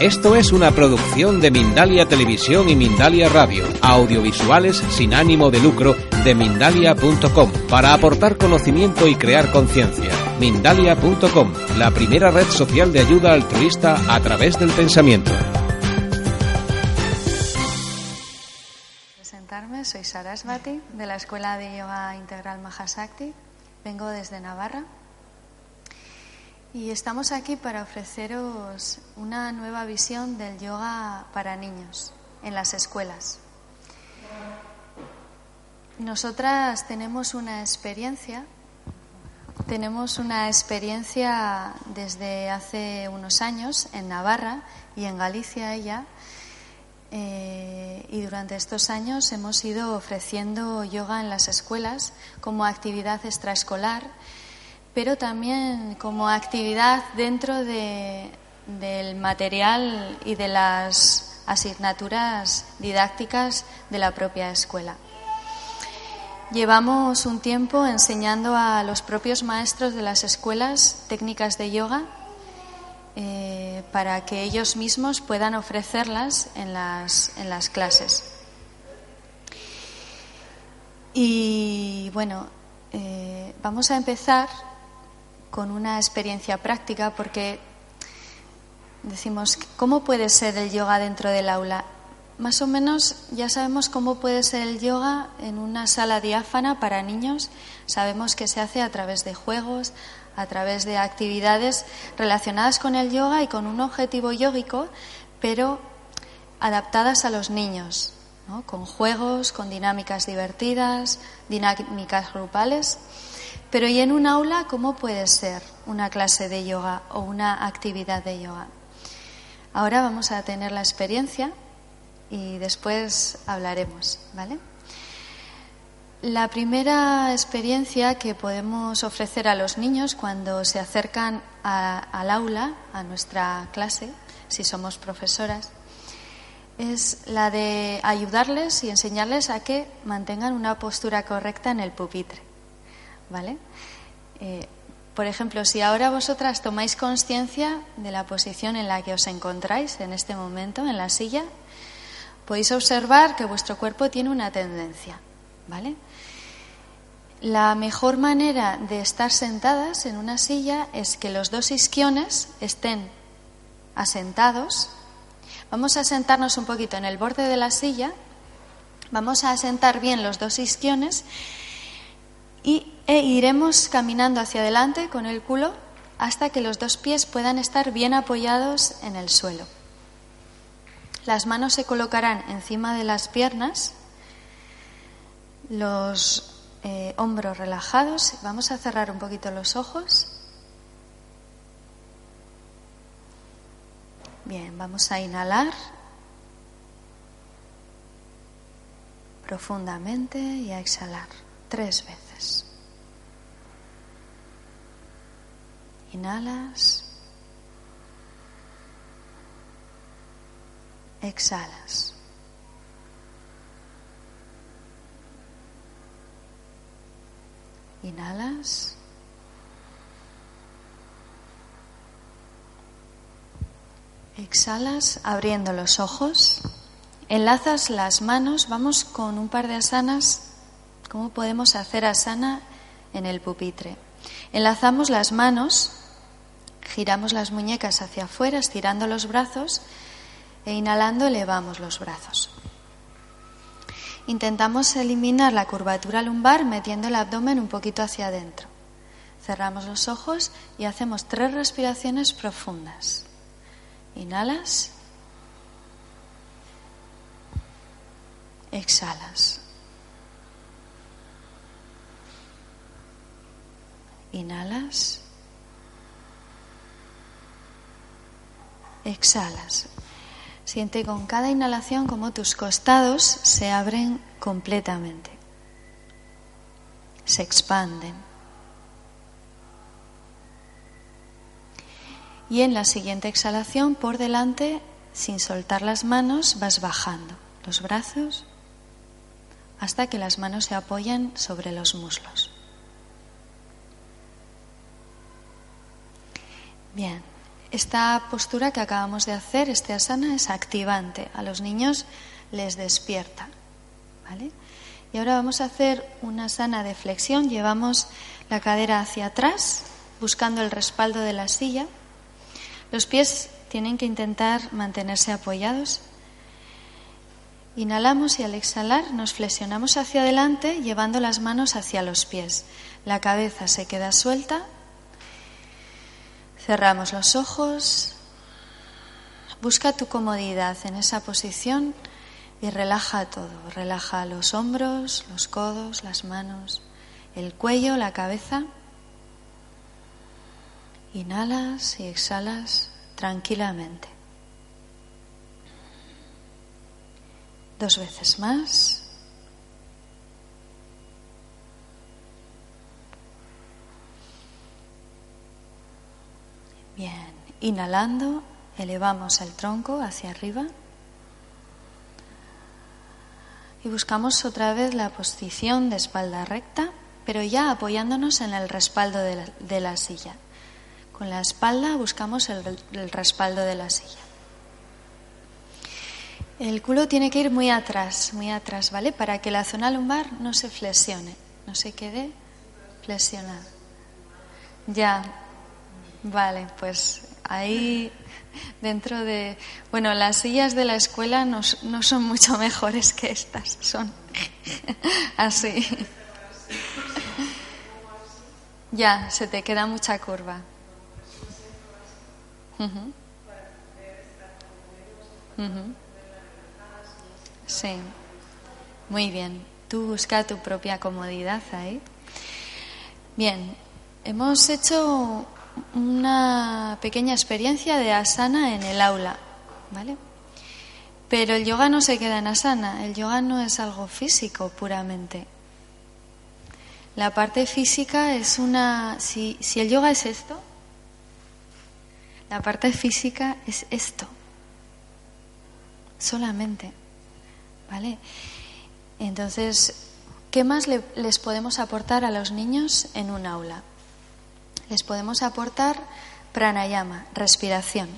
Esto es una producción de Mindalia Televisión y Mindalia Radio, audiovisuales sin ánimo de lucro de mindalia.com, para aportar conocimiento y crear conciencia. Mindalia.com, la primera red social de ayuda altruista a través del pensamiento. Presentarme, soy Sarasvati, de la Escuela de Yoga Integral Mahasakti. Vengo desde Navarra y estamos aquí para ofreceros una nueva visión del yoga para niños en las escuelas. Nosotras tenemos una experiencia, tenemos una experiencia desde hace unos años en Navarra y en Galicia ella, eh, y durante estos años hemos ido ofreciendo yoga en las escuelas como actividad extraescolar pero también como actividad dentro del material y de las asignaturas didácticas de la propia escuela. Llevamos un tiempo enseñando a los propios maestros de las escuelas técnicas de yoga eh, para que ellos mismos puedan ofrecerlas en las, en las clases. Y bueno, eh, vamos a empezar con una experiencia práctica porque decimos, ¿cómo puede ser el yoga dentro del aula? Más o menos ya sabemos cómo puede ser el yoga en una sala diáfana para niños. Sabemos que se hace a través de juegos, a través de actividades relacionadas con el yoga y con un objetivo yógico, pero adaptadas a los niños, con juegos, con dinámicas divertidas, dinámicas grupales. Pero ¿y en un aula cómo puede ser una clase de yoga o una actividad de yoga? Ahora vamos a tener la experiencia y después hablaremos, ¿vale? La primera experiencia que podemos ofrecer a los niños cuando se acercan al aula, a nuestra clase, si somos profesoras, es la de ayudarles y enseñarles a que mantengan una postura correcta en el pupitre. ¿Vale? Eh, por ejemplo, si ahora vosotras tomáis conciencia de la posición en la que os encontráis en este momento en la silla, podéis observar que vuestro cuerpo tiene una tendencia, ¿vale? La mejor manera de estar sentadas en una silla es que los dos isquiones estén asentados. Vamos a sentarnos un poquito en el borde de la silla. Vamos a asentar bien los dos isquiones y e iremos caminando hacia adelante con el culo hasta que los dos pies puedan estar bien apoyados en el suelo. Las manos se colocarán encima de las piernas, los eh, hombros relajados. Vamos a cerrar un poquito los ojos. Bien, vamos a inhalar profundamente y a exhalar tres veces. Inhalas. Exhalas. Inhalas. Exhalas abriendo los ojos. Enlazas las manos. Vamos con un par de asanas. ¿Cómo podemos hacer asana en el pupitre? Enlazamos las manos Giramos las muñecas hacia afuera, estirando los brazos e inhalando elevamos los brazos. Intentamos eliminar la curvatura lumbar metiendo el abdomen un poquito hacia adentro. Cerramos los ojos y hacemos tres respiraciones profundas. Inhalas. Exhalas. Inhalas. Exhalas. Siente con cada inhalación como tus costados se abren completamente, se expanden. Y en la siguiente exhalación, por delante, sin soltar las manos, vas bajando los brazos hasta que las manos se apoyen sobre los muslos. Bien, esta postura que acabamos de hacer, este asana, es activante. A los niños les despierta. ¿vale? Y ahora vamos a hacer una asana de flexión. Llevamos la cadera hacia atrás, buscando el respaldo de la silla. Los pies tienen que intentar mantenerse apoyados. Inhalamos y al exhalar nos flexionamos hacia adelante llevando las manos hacia los pies. La cabeza se queda suelta. Cerramos los ojos. Busca tu comodidad en esa posición y relaja todo. Relaja los hombros, los codos, las manos, el cuello, la cabeza. Inhalas y exhalas tranquilamente. Dos veces más. Bien, inhalando, elevamos el tronco hacia arriba y buscamos otra vez la posición de espalda recta, pero ya apoyándonos en el respaldo de la, silla. Con la espalda buscamos el, respaldo de la silla. El culo tiene que ir muy atrás, muy atrás, ¿vale? Para que la zona lumbar no se flexione, no se quede flexionada. Ya, vale, pues ahí dentro de... Bueno, las sillas de la escuela no, no son mucho mejores que estas, son así. Ya, se te queda mucha curva. Sí, muy bien. Tú busca tu propia comodidad ahí. Bien, hemos hecho una pequeña experiencia de asana en el aula, ¿vale? Pero el yoga no se queda en asana, el yoga no es algo físico puramente. La parte física es una... Si, el yoga es esto, la parte física es esto, solamente. ¿Vale? Entonces, ¿qué más les podemos aportar a los niños en un aula? Les podemos aportar pranayama, respiración.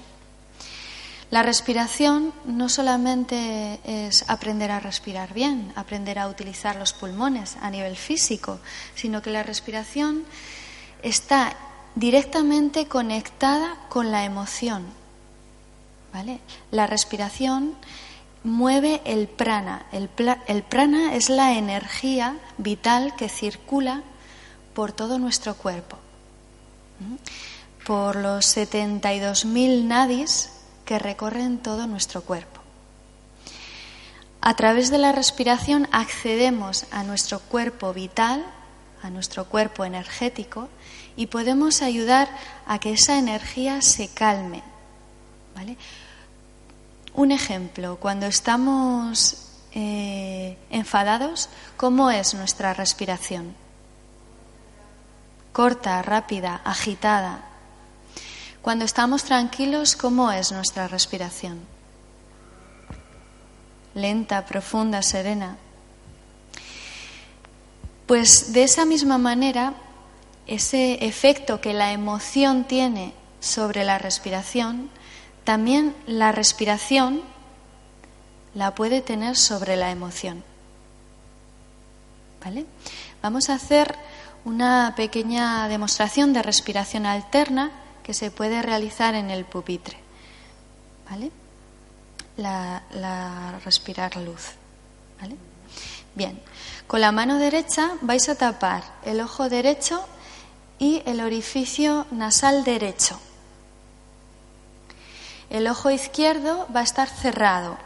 La respiración no solamente es aprender a respirar bien, aprender a utilizar los pulmones a nivel físico, sino que la respiración está directamente conectada con la emoción. ¿Vale? La respiración mueve el prana. El, el, prana es la energía vital que circula por todo nuestro cuerpo, por los 72.000 nadis que recorren todo nuestro cuerpo. A través de la respiración accedemos a nuestro cuerpo vital, a nuestro cuerpo energético, y podemos ayudar a que esa energía se calme. ¿vale? Un ejemplo, cuando estamos eh, enfadados, ¿cómo es nuestra respiración? Corta, rápida, agitada. Cuando estamos tranquilos, ¿cómo es nuestra respiración? Lenta, profunda, serena. Pues de esa misma manera, ese efecto que la emoción tiene sobre la respiración, también la respiración la puede tener sobre la emoción. ¿Vale? Vamos a hacer una pequeña demostración de respiración alterna que se puede realizar en el pupitre. ¿Vale? La, la respirar luz. ¿Vale? Bien, con la mano derecha vais a tapar el ojo derecho y el orificio nasal derecho. El ojo izquierdo va a estar cerrado.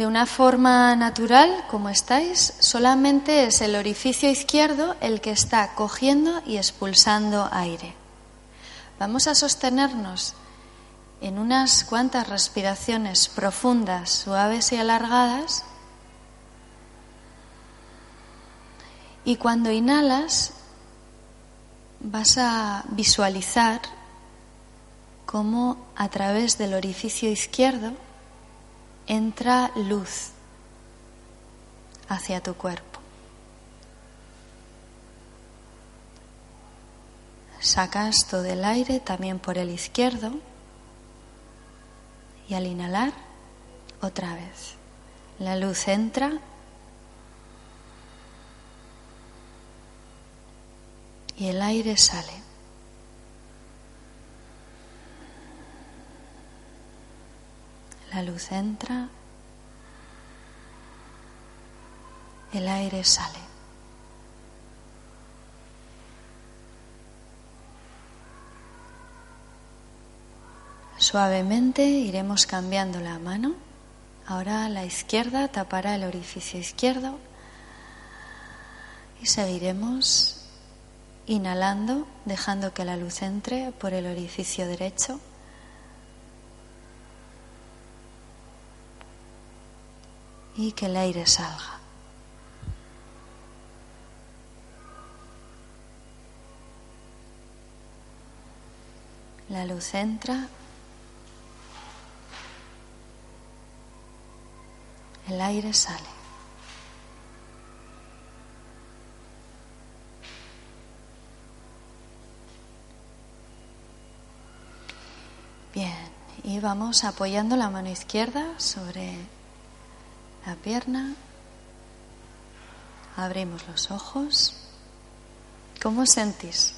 De una forma natural, como estáis, solamente es el orificio izquierdo el que está cogiendo y expulsando aire. Vamos a sostenernos en unas cuantas respiraciones profundas, suaves y alargadas. Y cuando inhalas, vas a visualizar cómo a través del orificio izquierdo entra luz hacia tu cuerpo. Sacas todo el aire también por el izquierdo y al inhalar otra vez. La luz entra y el aire sale. La luz entra, el aire sale. Suavemente iremos cambiando la mano. Ahora la izquierda tapará el orificio izquierdo y seguiremos inhalando, dejando que la luz entre por el orificio derecho. Y que el aire salga. La luz entra. El aire sale. Bien, y vamos apoyando la mano izquierda sobre la pierna. Abrimos los ojos. ¿Cómo sentís?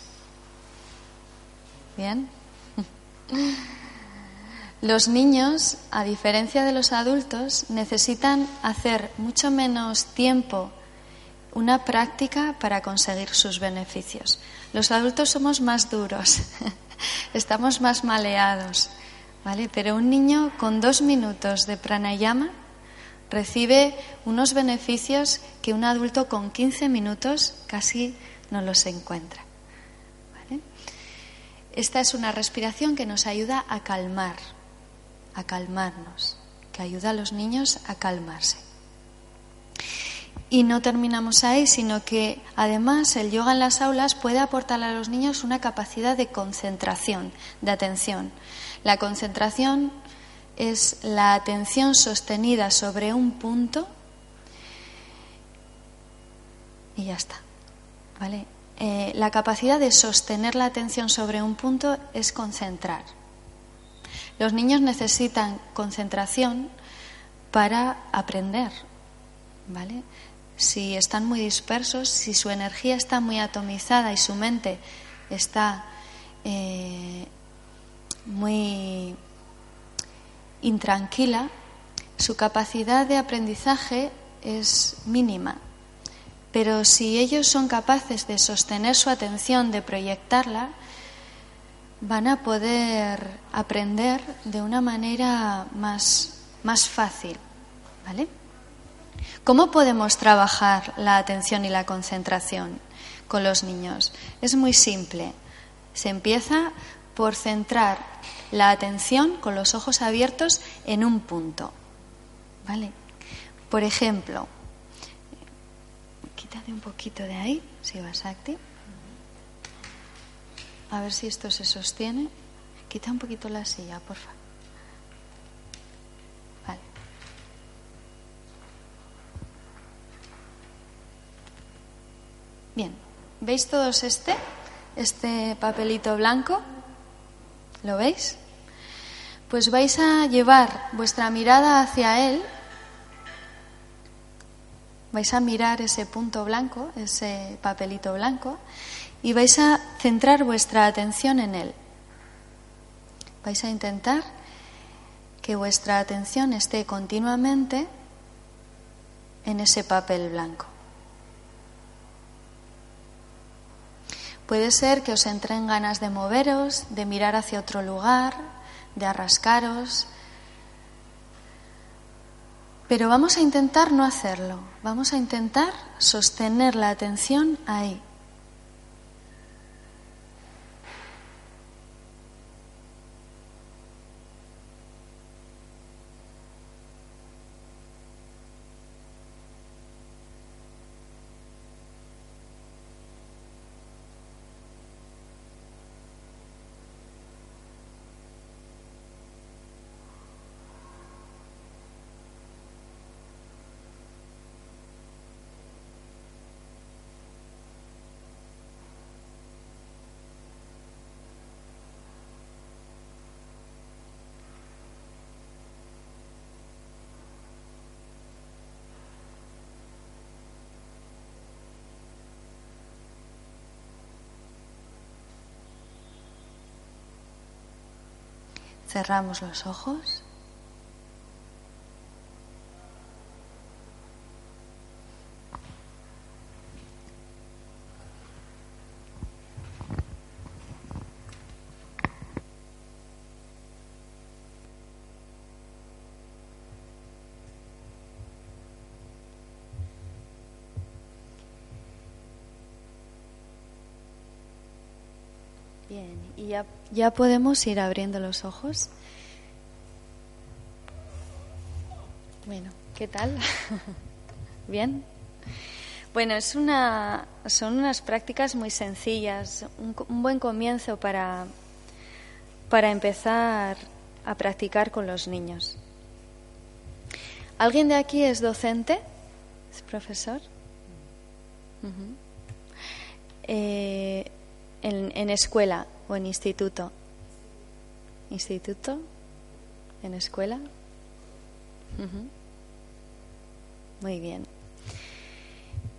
¿Bien? Los niños, a diferencia de los adultos, necesitan hacer mucho menos tiempo una práctica para conseguir sus beneficios. Los adultos somos más duros. estamos más maleados, ¿vale? Pero un niño con dos minutos de pranayama recibe unos beneficios que un adulto con 15 minutos casi no los encuentra. Esta es una respiración que nos ayuda a calmar, a calmarnos, que ayuda a los niños a calmarse. Y no terminamos ahí, sino que además el yoga en las aulas puede aportar a los niños una capacidad de concentración, de atención. La concentración es la atención sostenida sobre un punto y ya está. ¿Vale? Eh, la capacidad de sostener la atención sobre un punto es concentrar. Los niños necesitan concentración para aprender, ¿vale? si están muy dispersos, si su energía está muy atomizada y su mente está eh, muy intranquila, su capacidad de aprendizaje es mínima. Pero si ellos son capaces de sostener su atención, de proyectarla, van a poder aprender de una manera más, más fácil. ¿Vale? ¿Cómo podemos trabajar la atención y la concentración con los niños? Es muy simple. Se empieza por centrar la atención con los ojos abiertos en un punto. ¿Vale? Por ejemplo, quítate un poquito de ahí, si vas a A ver si esto se sostiene. Quita un poquito la silla, por favor. Bien, ¿veis todos este? Este papelito blanco. ¿Lo veis? Pues vais a llevar vuestra mirada hacia él. Vais a mirar ese punto blanco, ese papelito blanco, y vais a centrar vuestra atención en él. Vais a intentar que vuestra atención esté continuamente en ese papel blanco. Puede ser que os entren ganas de moveros, de mirar hacia otro lugar, de arrascaros. Pero vamos a intentar no hacerlo. Vamos a intentar sostener la atención ahí. Cerramos los ojos. Bien, y ya, ya podemos ir abriendo los ojos. Bueno, ¿qué tal? Bien. Bueno, es una, son unas prácticas muy sencillas, un, un buen comienzo para, para empezar a practicar con los niños. ¿Alguien de aquí es docente? ¿Es profesor? Eh, en, en escuela o en instituto. ¿Instituto? ¿En escuela? Muy bien.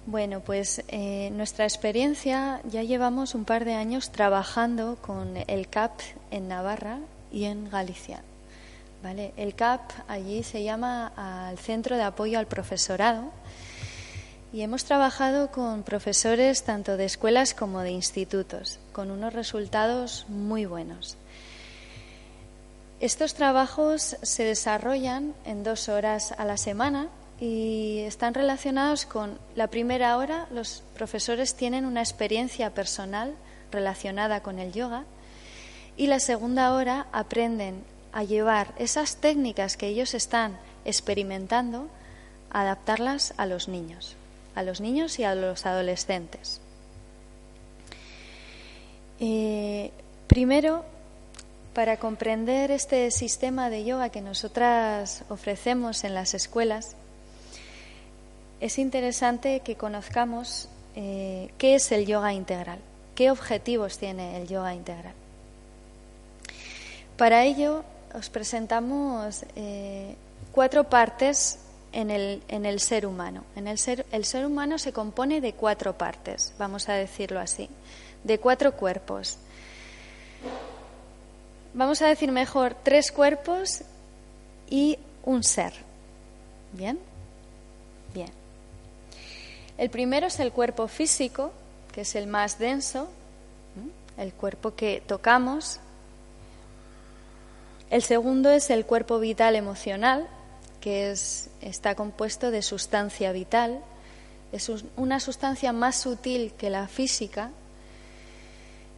Bueno, pues eh, nuestra experiencia ya llevamos un par de años trabajando con el CAP en Navarra y en Galicia. ¿Vale? El CAP allí se llama al Centro de Apoyo al Profesorado y hemos trabajado con profesores tanto de escuelas como de institutos, con unos resultados muy buenos. Estos trabajos se desarrollan en dos horas a la semana y están relacionados con la primera hora, los profesores tienen una experiencia personal relacionada con el yoga y la segunda hora aprenden a llevar esas técnicas que ellos están experimentando, a adaptarlas a los niños, a los niños y a los adolescentes. Eh, primero, para comprender este sistema de yoga que nosotras ofrecemos en las escuelas, es interesante que conozcamos eh, qué es el yoga integral, qué objetivos tiene el yoga integral. Para ello os presentamos eh, cuatro partes en el, en el, ser humano. En el ser, el ser humano se compone de cuatro partes, vamos a decirlo así, de cuatro cuerpos. Vamos a decir mejor tres cuerpos y un ser. ¿Bien? Bien. El primero es el cuerpo físico, que es el más denso, el cuerpo que tocamos. El segundo es el cuerpo vital emocional, que es, está compuesto de sustancia vital. Es una sustancia más sutil que la física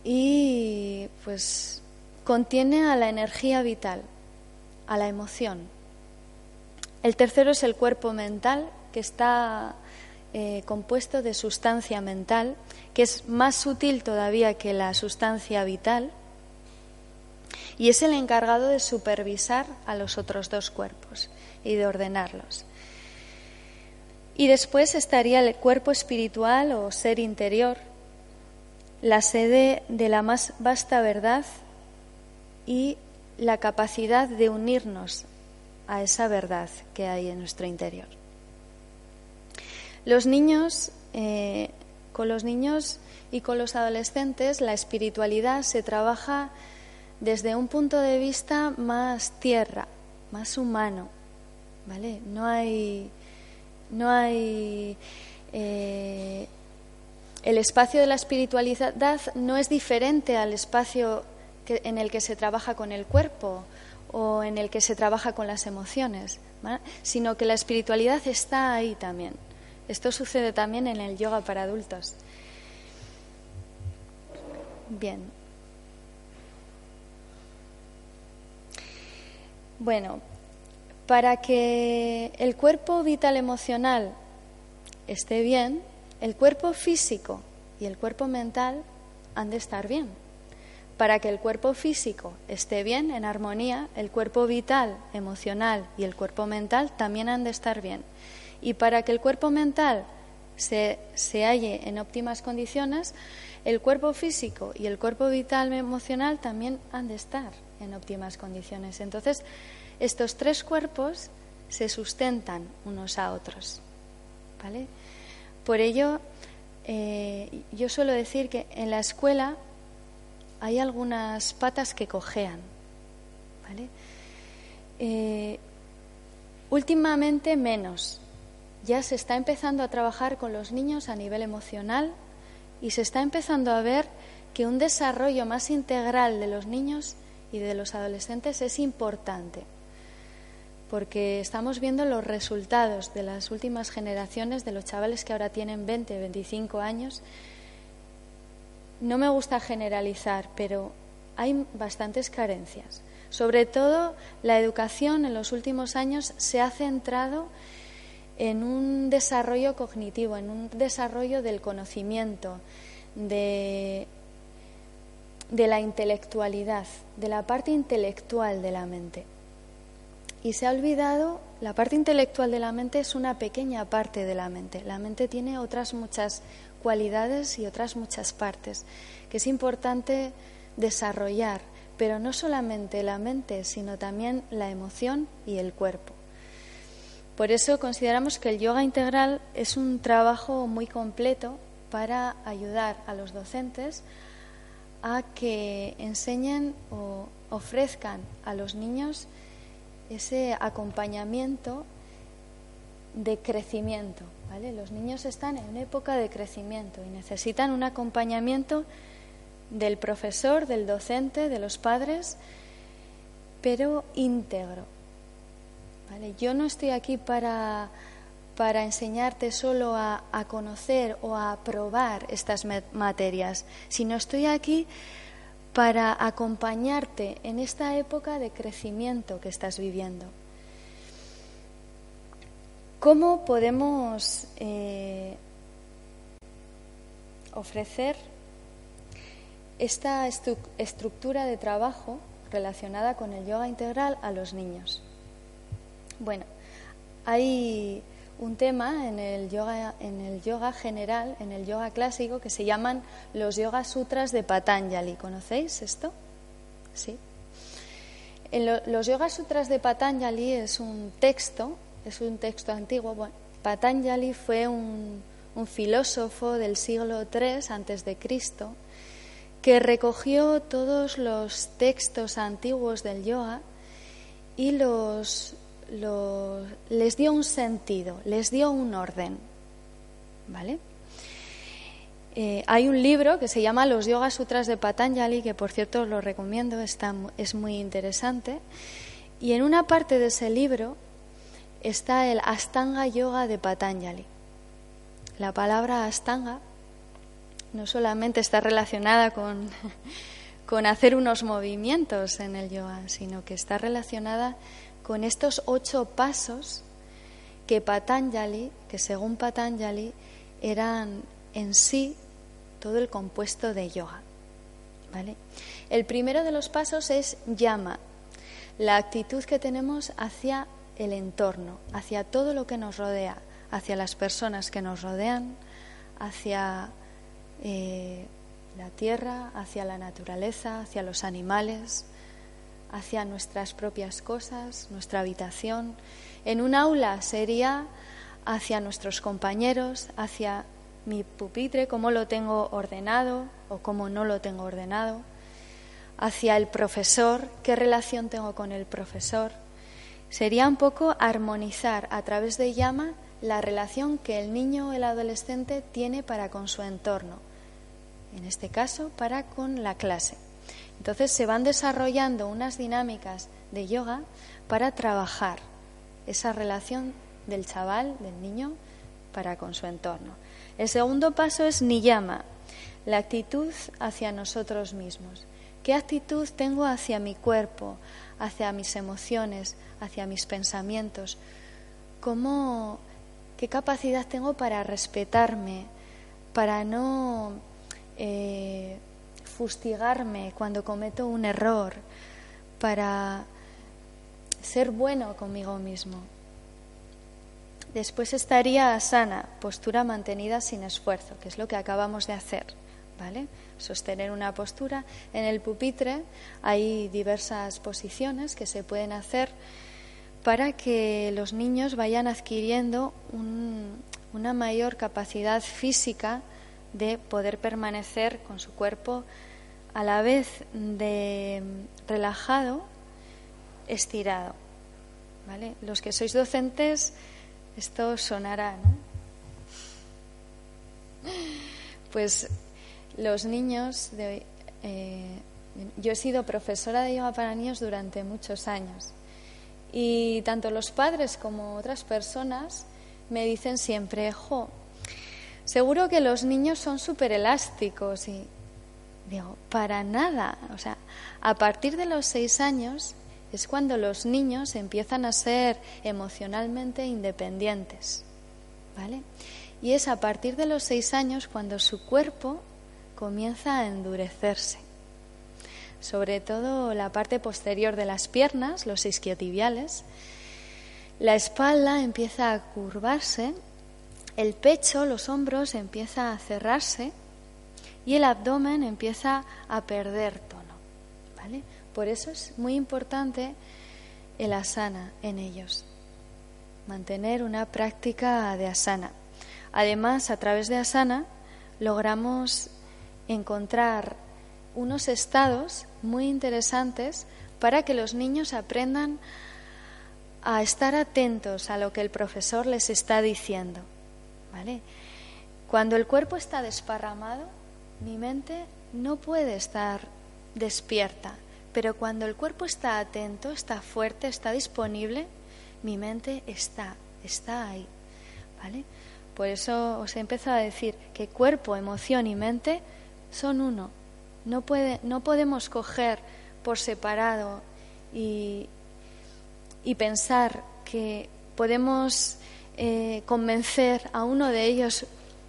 y pues contiene a la energía vital, a la emoción. El tercero es el cuerpo mental, que está eh, compuesto de sustancia mental, que es más sutil todavía que la sustancia vital, y es el encargado de supervisar a los otros dos cuerpos y de ordenarlos. Y después estaría el cuerpo espiritual o ser interior, la sede de la más vasta verdad y la capacidad de unirnos a esa verdad que hay en nuestro interior. Los niños, eh, con los niños y con los adolescentes, la espiritualidad se trabaja desde un punto de vista más tierra, más humano, ¿vale? No hay, no hay eh, el espacio de la espiritualidad no es diferente al espacio en el que se trabaja con el cuerpo o en el que se trabaja con las emociones, sino que la espiritualidad está ahí también. Esto sucede también en el yoga para adultos. Bien. Bueno, para que el cuerpo vital emocional esté bien, el cuerpo físico y el cuerpo mental han de estar bien. Para que el cuerpo físico esté bien, en armonía, el cuerpo vital, emocional y el cuerpo mental también han de estar bien. Y para que el cuerpo mental se, se halle en óptimas condiciones, el cuerpo físico y el cuerpo vital emocional también han de estar en óptimas condiciones. Entonces, estos tres cuerpos se sustentan unos a otros. ¿Vale? Por ello, eh, yo suelo decir que en la escuela hay algunas patas que cojean. Eh, últimamente menos. Ya se está empezando a trabajar con los niños a nivel emocional y se está empezando a ver que un desarrollo más integral de los niños y de los adolescentes es importante, porque estamos viendo los resultados de las últimas generaciones de los chavales que ahora tienen 20, 25 años. No me gusta generalizar, pero hay bastantes carencias. Sobre todo, la educación en los últimos años se ha centrado en un desarrollo cognitivo, en un desarrollo del conocimiento, de, de la intelectualidad, de la parte intelectual de la mente. Y se ha olvidado, la parte intelectual de la mente es una pequeña parte de la mente. La mente tiene otras muchas cualidades y otras muchas partes que es importante desarrollar, pero no solamente la mente, sino también la emoción y el cuerpo. Por eso consideramos que el yoga integral es un trabajo muy completo para ayudar a los docentes a que enseñen o ofrezcan a los niños ese acompañamiento de crecimiento. ¿vale? Los niños están en época de crecimiento y necesitan un acompañamiento del profesor, del docente, de los padres, pero íntegro. Yo no estoy aquí para, para enseñarte solo a, a, conocer o a probar estas materias, sino estoy aquí para acompañarte en esta época de crecimiento que estás viviendo. ¿Cómo podemos eh, ofrecer esta estructura de trabajo relacionada con el yoga integral a los niños? Bueno, hay un tema en el yoga, en el yoga general, en el yoga clásico, que se llaman los Yoga Sutras de Patanjali. ¿Conocéis esto? Sí. los Yoga Sutras de Patanjali es un texto, es un texto antiguo. Bueno, Patanjali fue un, un filósofo del siglo III antes de Cristo que recogió todos los textos antiguos del yoga y los les dio un sentido, les dio un orden. ¿Vale? Eh, hay un libro que se llama Los Yoga Sutras de Patanjali, que por cierto os lo recomiendo, está, es muy interesante. Y en una parte de ese libro está el Astanga Yoga de Patanjali. La palabra Astanga no solamente está relacionada con, con hacer unos movimientos en el yoga, sino que está relacionada estos ocho pasos que Patanjali, que según Patanjali eran en sí todo el compuesto de yoga. ¿Vale? El primero de los pasos es llama, la actitud que tenemos hacia el entorno, hacia todo lo que nos rodea, hacia las personas que nos rodean, hacia eh, la tierra, hacia la naturaleza, hacia los animales, hacia nuestras propias cosas, nuestra habitación. En un aula sería hacia nuestros compañeros, hacia mi pupitre, cómo lo tengo ordenado o cómo no lo tengo ordenado, hacia el profesor, qué relación tengo con el profesor. Sería un poco armonizar a través de llama la relación que el niño o el adolescente tiene para con su entorno, en este caso para con la clase. Entonces se van desarrollando unas dinámicas de yoga para trabajar esa relación del chaval, del niño, para con su entorno. El segundo paso es niyama, la actitud hacia nosotros mismos. ¿Qué actitud tengo hacia mi cuerpo, hacia mis emociones, hacia mis pensamientos? ¿Cómo, ¿Qué capacidad tengo para respetarme, para no eh, fustigarme cuando cometo un error, para ser bueno conmigo mismo. Después estaría sana, postura mantenida sin esfuerzo, que es lo que acabamos de hacer, ¿vale? Sostener una postura. En el pupitre hay diversas posiciones que se pueden hacer para que los niños vayan adquiriendo una mayor capacidad física de poder permanecer con su cuerpo a la vez de relajado, estirado. ¿Vale? Los que sois docentes, esto sonará, ¿no? Pues los niños, de, eh, yo he sido profesora de yoga para niños durante muchos años y tanto los padres como otras personas me dicen siempre, jo, seguro que los niños son súper elásticos y digo, para nada, o sea, a partir de los seis años es cuando los niños empiezan a ser emocionalmente independientes, ¿vale? Y es a partir de los seis años cuando su cuerpo comienza a endurecerse. Sobre todo la parte posterior de las piernas, los isquiotibiales. La espalda empieza a curvarse, el pecho, los hombros empieza a cerrarse y el abdomen empieza a perder tono. ¿vale? Por eso es muy importante el asana en ellos, mantener una práctica de asana. Además, a través de asana logramos encontrar unos estados muy interesantes para que los niños aprendan a estar atentos a lo que el profesor les está diciendo. ¿Vale? Cuando el cuerpo está desparramado, mi mente no puede estar despierta, pero cuando el cuerpo está atento, está fuerte, está disponible, mi mente está, está ahí. Por eso os he empezado a decir que cuerpo, emoción y mente son uno. No, puede, no podemos coger por separado y pensar que podemos eh, convencer a uno de ellos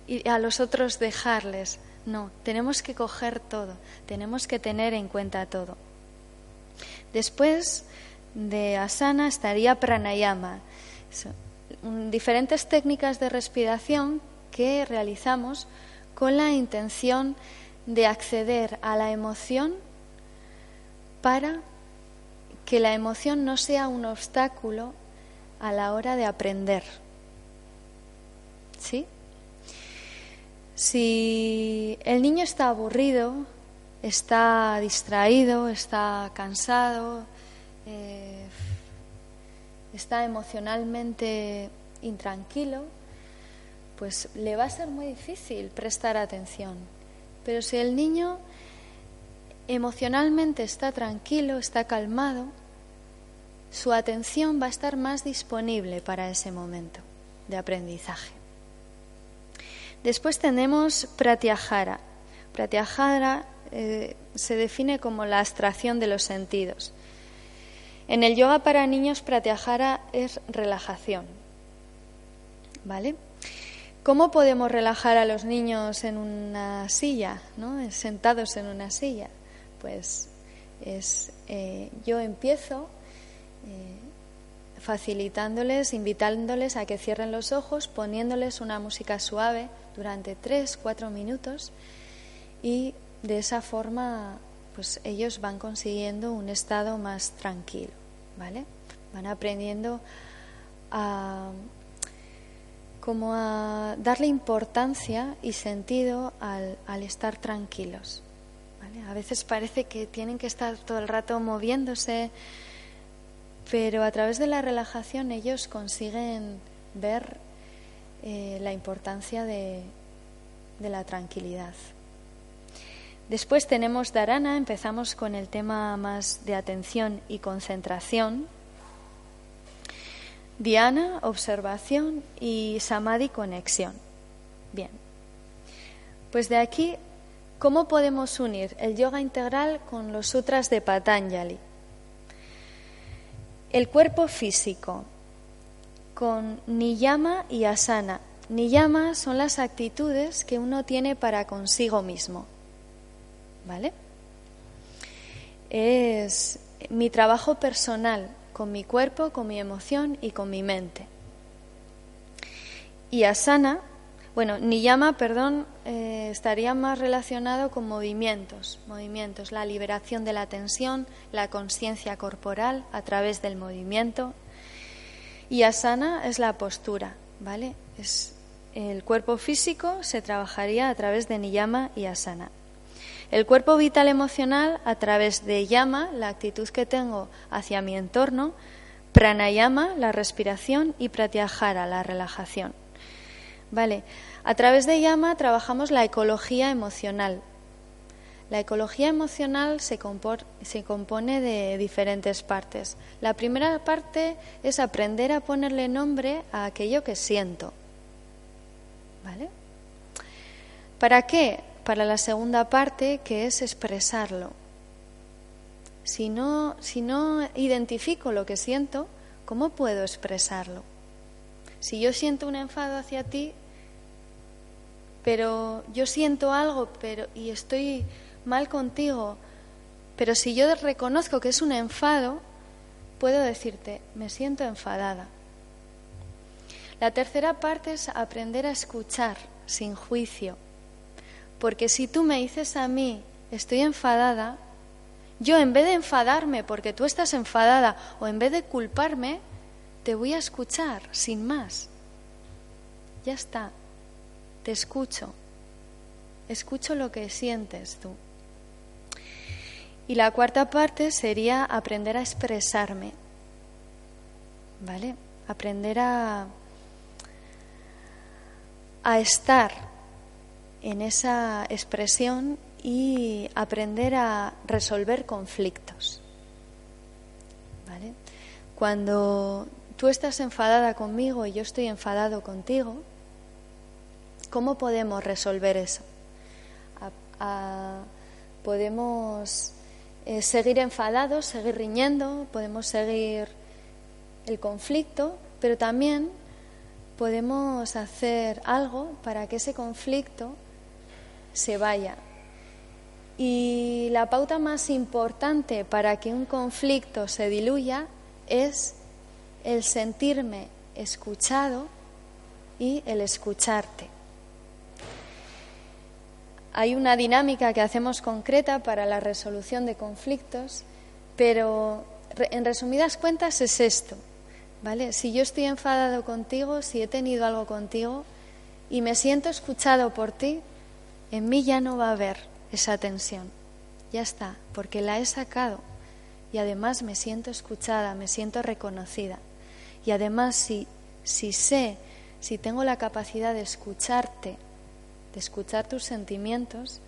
y a los otros dejarles. No, tenemos que coger todo, tenemos que tener en cuenta todo. Después de asana estaría pranayama diferentes técnicas de respiración que realizamos con la intención de acceder a la emoción para que la emoción no sea un obstáculo a la hora de aprender. Si el niño está aburrido, está distraído, está cansado, eh, está emocionalmente intranquilo, pues le va a ser muy difícil prestar atención. Pero si el niño emocionalmente está tranquilo, está calmado, su atención va a estar más disponible para ese momento de aprendizaje. Después tenemos pratyahara. Pratyahara eh, se define como la abstracción de los sentidos. En el yoga para niños, pratyahara es relajación. ¿Vale? ¿Cómo podemos relajar a los niños en una silla, ¿no? sentados en una silla? Pues es, eh, yo empiezo eh, facilitándoles, invitándoles a que cierren los ojos, poniéndoles una música suave durante tres, cuatro minutos y de esa forma pues ellos van consiguiendo un estado más tranquilo, ¿vale? Van aprendiendo a como a darle importancia y sentido al, estar tranquilos. A veces parece que tienen que estar todo el rato moviéndose, pero a través de la relajación ellos consiguen ver eh, la importancia de la tranquilidad. Después tenemos Dharana, empezamos con el tema más de atención y concentración. Diana, observación y Samadhi, conexión. Bien. Pues de aquí, ¿cómo podemos unir el yoga integral con los sutras de Patanjali? El cuerpo físico, con niyama y asana. Niyama son las actitudes que uno tiene para consigo mismo. ¿vale? Es mi trabajo personal con mi cuerpo, con mi emoción y con mi mente. Y asana, bueno, niyama, perdón, eh, estaría más relacionado con movimientos, movimientos, la liberación de la tensión, la conciencia corporal a través del movimiento. Y asana es la postura, ¿vale? Es el cuerpo físico se trabajaría a través de niyama y asana. El cuerpo vital emocional a través de llama, la actitud que tengo hacia mi entorno, pranayama, la respiración y pratyahara, la relajación. Vale, a través de llama trabajamos la ecología emocional. La ecología emocional se, compone de diferentes partes. La primera parte es aprender a ponerle nombre a aquello que siento. ¿Vale? ¿Para qué? Para la segunda parte, que es expresarlo. Si no, si no identifico lo que siento, ¿cómo puedo expresarlo? Si yo siento un enfado hacia ti, pero yo siento algo pero, y estoy mal contigo, pero si yo reconozco que es un enfado, puedo decirte, me siento enfadada. La tercera parte es aprender a escuchar sin juicio. Porque si tú me dices a mí, estoy enfadada, yo en vez de enfadarme porque tú estás enfadada o en vez de culparme, te voy a escuchar sin más. Ya está, te escucho. Escucho lo que sientes tú. Y la cuarta parte sería aprender a expresarme. ¿Vale? Aprender a a estar en esa expresión y aprender a resolver conflictos. ¿Vale? Cuando tú estás enfadada conmigo y yo estoy enfadado contigo, ¿cómo podemos resolver eso? podemos eh, seguir enfadados, seguir riñendo, podemos seguir el conflicto, pero también podemos hacer algo para que ese conflicto se vaya. Y la pauta más importante para que un conflicto se diluya es el sentirme escuchado y el escucharte. Hay una dinámica que hacemos concreta para la resolución de conflictos, pero en resumidas cuentas es esto. ¿Vale? Si yo estoy enfadado contigo, si he tenido algo contigo y me siento escuchado por ti, en mí ya no va a haber esa tensión. Ya está, porque la he sacado y además me siento escuchada, me siento reconocida. Y además si, si sé, si tengo la capacidad de escucharte, escuchar tus sentimientos,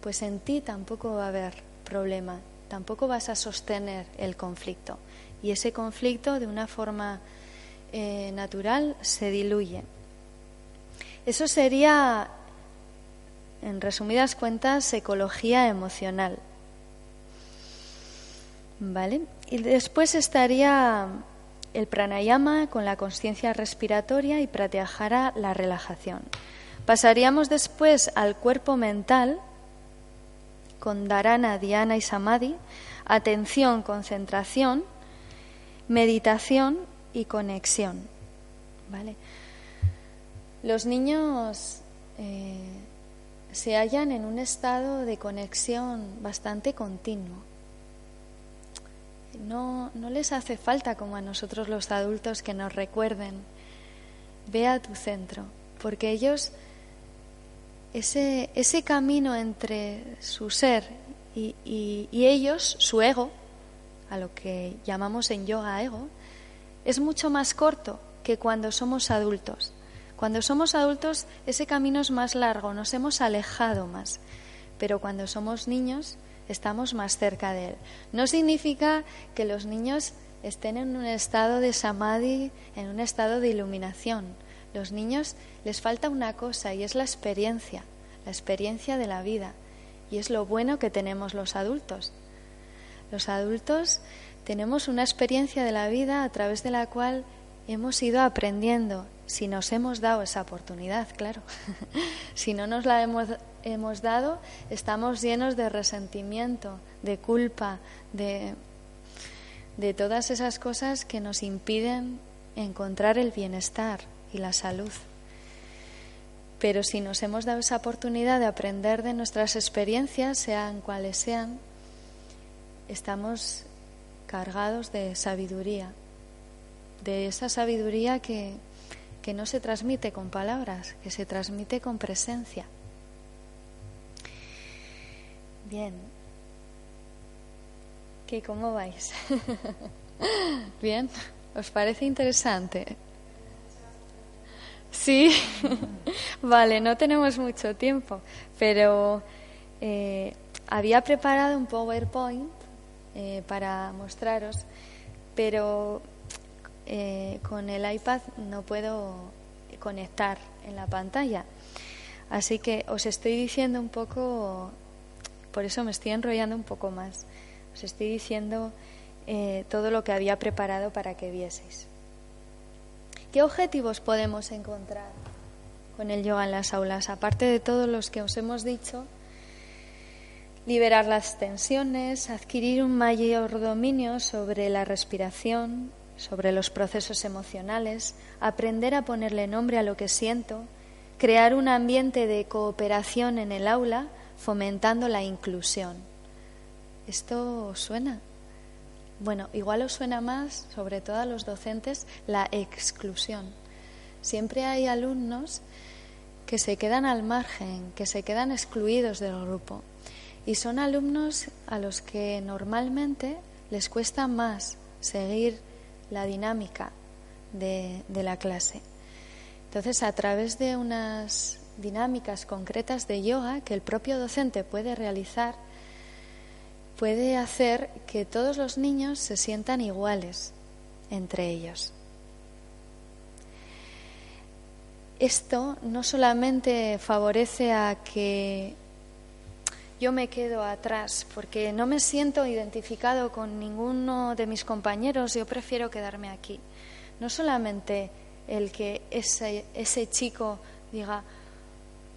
pues en ti tampoco va a haber problema, tampoco vas a sostener el conflicto y ese conflicto de una forma eh, natural se diluye. Eso sería, en resumidas cuentas, ecología emocional. ¿Vale? Y después estaría el pranayama con la conciencia respiratoria y pratyahara la relajación. Pasaríamos después al cuerpo mental con dharana, dhyana y samadhi, atención, concentración, meditación y conexión. ¿vale? Los niños eh, se hallan en un estado de conexión bastante continuo. No, no les hace falta como a nosotros los adultos que nos recuerden, ve a tu centro, porque ellos, ese, ese camino entre su ser y, y ellos, su ego, a lo que llamamos en yoga ego, es mucho más corto que cuando somos adultos. Cuando somos adultos ese camino es más largo, nos hemos alejado más, pero cuando somos niños estamos más cerca de él. No significa que los niños estén en un estado de samadhi, en un estado de iluminación. Los niños les falta una cosa y es la experiencia, la experiencia de la vida. Y es lo bueno que tenemos los adultos, los adultos tenemos una experiencia de la vida a través de la cual hemos ido aprendiendo, si nos hemos dado esa oportunidad, claro. si no nos la hemos, dado, estamos llenos de resentimiento, de culpa, de todas esas cosas que nos impiden encontrar el bienestar y la salud. Pero si nos hemos dado esa oportunidad de aprender de nuestras experiencias, sean cuales sean, estamos cargados de sabiduría, de esa sabiduría que, que no se transmite con palabras, que se transmite con presencia. Bien. ¿Qué, ¿Cómo vais? Bien. ¿Os parece interesante? Sí. vale, no tenemos mucho tiempo, pero eh, había preparado un PowerPoint eh, para mostraros, pero eh, con el iPad no puedo conectar en la pantalla. Así que os estoy diciendo un poco, por eso me estoy enrollando un poco más, os estoy diciendo eh, todo lo que había preparado para que vieseis. ¿Qué objetivos podemos encontrar con el yoga en las aulas? Aparte de todos los que os hemos dicho, liberar las tensiones, adquirir un mayor dominio sobre la respiración, sobre los procesos emocionales, aprender a ponerle nombre a lo que siento, crear un ambiente de cooperación en el aula, fomentando la inclusión. ¿Esto suena? Bueno, igual os suena más, sobre todo a los docentes, la exclusión. Siempre hay alumnos que se quedan al margen, que se quedan excluidos del grupo. Y son alumnos a los que normalmente les cuesta más seguir la dinámica de, la clase. Entonces, a través de unas dinámicas concretas de yoga que el propio docente puede realizar, puede hacer que todos los niños se sientan iguales entre ellos. Esto no solamente favorece a que yo me quedo atrás porque no me siento identificado con ninguno de mis compañeros, yo prefiero quedarme aquí. No solamente el que ese, ese chico diga,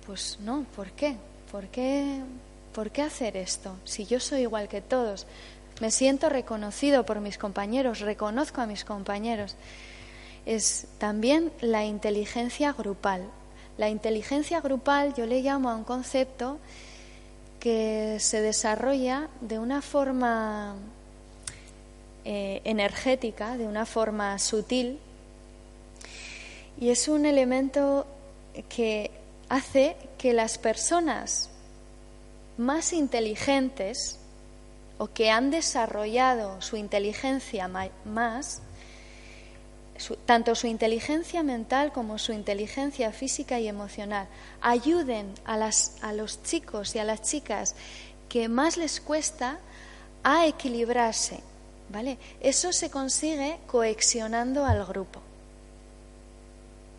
pues no, ¿por qué? ¿Por qué? ¿Por qué hacer esto? Si yo soy igual que todos, me siento reconocido por mis compañeros, reconozco a mis compañeros. Es también la inteligencia grupal. La inteligencia grupal yo le llamo a un concepto que se desarrolla de una forma eh, energética, de una forma sutil, y es un elemento que hace que las personas más inteligentes o que han desarrollado su inteligencia más tanto su inteligencia mental como su inteligencia física y emocional. Ayuden a, las, a los chicos y a las chicas que más les cuesta a equilibrarse. ¿Vale? Eso se consigue coexionando al grupo.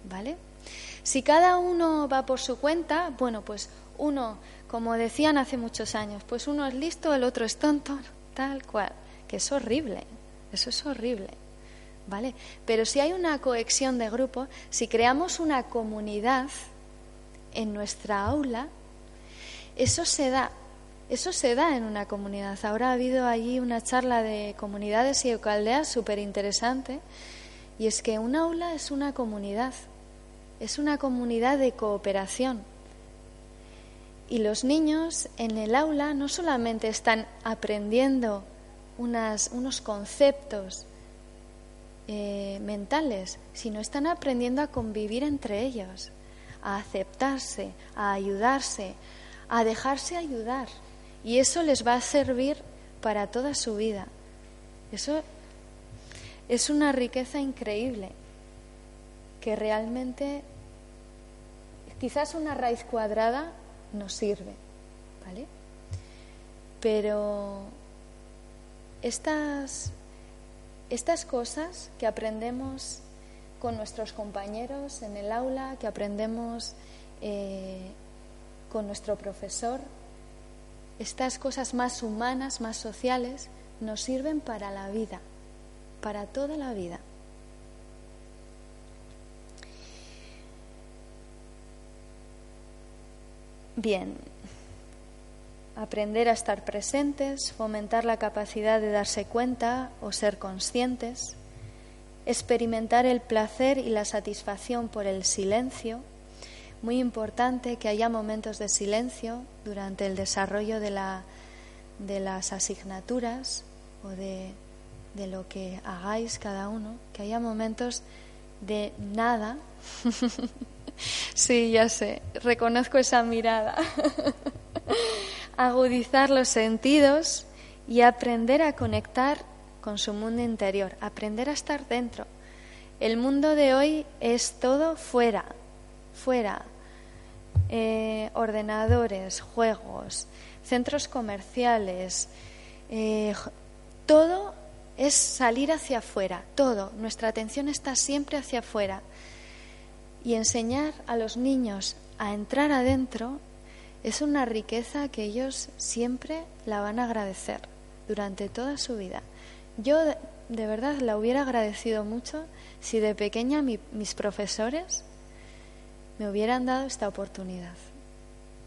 ¿Vale? Si cada uno va por su cuenta, bueno, pues uno, como decían hace muchos años, pues uno es listo, el otro es tonto, tal cual, que es horrible, eso es horrible. ¿vale? Pero si hay una cohesión de grupo, si creamos una comunidad en nuestra aula, eso se da, eso se da en una comunidad. Ahora ha habido allí una charla de comunidades y aldeas súper interesante, y es que un aula es una comunidad, es una comunidad de cooperación. Y los niños en el aula no solamente están aprendiendo unos conceptos, eh, mentales, sino están aprendiendo a convivir entre ellos, a aceptarse, a ayudarse, a dejarse ayudar. Y eso les va a servir para toda su vida. Eso es una riqueza increíble que realmente quizás una raíz cuadrada nos sirve, ¿vale? Pero estas estas cosas que aprendemos con nuestros compañeros en el aula, que aprendemos eh, con nuestro profesor, estas cosas más humanas, más sociales, nos sirven para la vida, para toda la vida. Bien, aprender a estar presentes, fomentar la capacidad de darse cuenta o ser conscientes, experimentar el placer y la satisfacción por el silencio. Muy importante que haya momentos de silencio durante el desarrollo de, la, de las asignaturas o de, de lo que hagáis cada uno, que haya momentos de nada. sí, ya sé, reconozco esa mirada. agudizar los sentidos y aprender a conectar con su mundo interior, aprender a estar dentro. El mundo de hoy es todo fuera, fuera. Eh, ordenadores, juegos, centros comerciales, eh, todo es salir hacia afuera, todo. Nuestra atención está siempre hacia afuera. Y enseñar a los niños a entrar adentro es una riqueza que ellos siempre la van a agradecer durante toda su vida. Yo de, verdad la hubiera agradecido mucho si de pequeña mis profesores me hubieran dado esta oportunidad.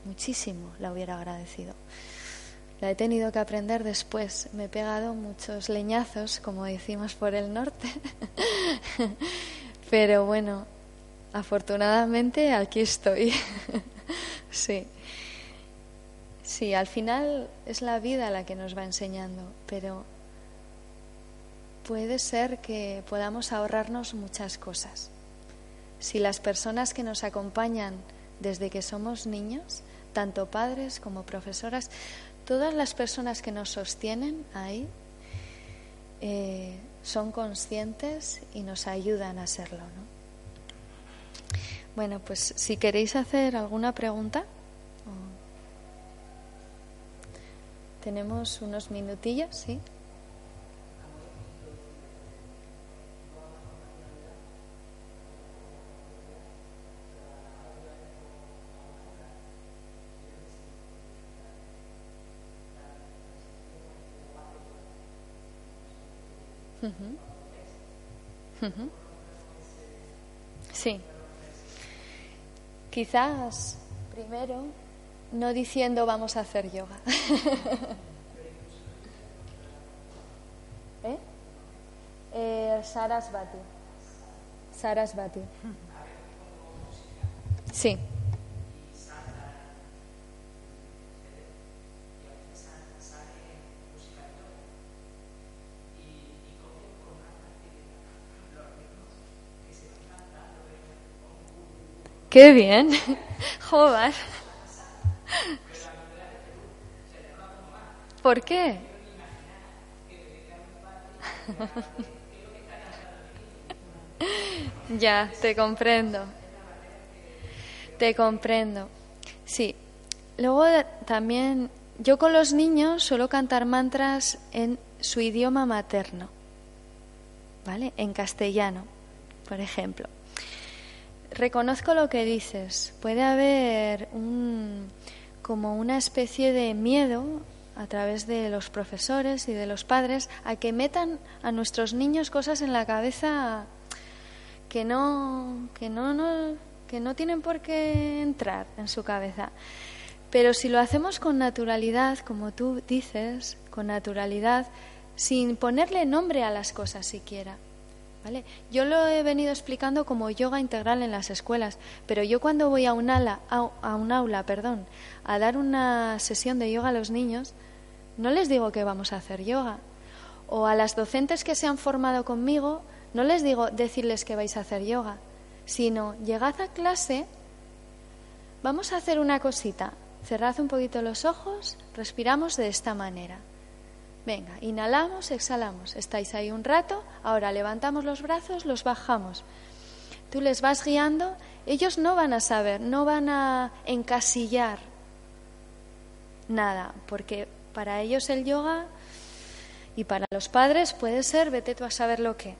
Muchísimo la hubiera agradecido. La he tenido que aprender después. Me he pegado muchos leñazos, como decimos por el norte. Pero bueno, afortunadamente aquí estoy. sí. Sí, al final es la vida la que nos va enseñando, pero puede ser que podamos ahorrarnos muchas cosas. Si las personas que nos acompañan desde que somos niños, tanto padres como profesoras, todas las personas que nos sostienen ahí eh, son conscientes y nos ayudan a serlo. ¿no? Bueno, pues si queréis hacer alguna pregunta, tenemos unos minutillos, ¿sí? Sí. Quizás primero no diciendo vamos a hacer yoga. ¿Eh? ¿Eh? Sarasvati. Sarasvati. Sí. Qué bien. Joder. ¿Por qué? ya, te comprendo. Te comprendo. Sí. Luego también, yo con los niños suelo cantar mantras en su idioma materno, ¿vale? En castellano, por ejemplo reconozco lo que dices. Puede haber un, como una especie de miedo a través de los profesores y de los padres a que metan a nuestros niños cosas en la cabeza que no, que no, no, que no tienen por qué entrar en su cabeza. Pero si lo hacemos con naturalidad, como tú dices, con naturalidad, sin ponerle nombre a las cosas siquiera, yo lo he venido explicando como yoga integral en las escuelas, pero yo cuando voy a un, ala, a, un aula perdón, a dar una sesión de yoga a los niños, no les digo que vamos a hacer yoga. O a las docentes que se han formado conmigo, no les digo decirles que vais a hacer yoga, sino llegad a clase, vamos a hacer una cosita, cerrad un poquito los ojos, respiramos de esta manera. Venga, inhalamos, exhalamos. Estáis ahí un rato, ahora levantamos los brazos, los bajamos. Tú les vas guiando, ellos no van a saber, no van a encasillar nada, porque para ellos el yoga y para los padres puede ser, vete tú a saber lo que.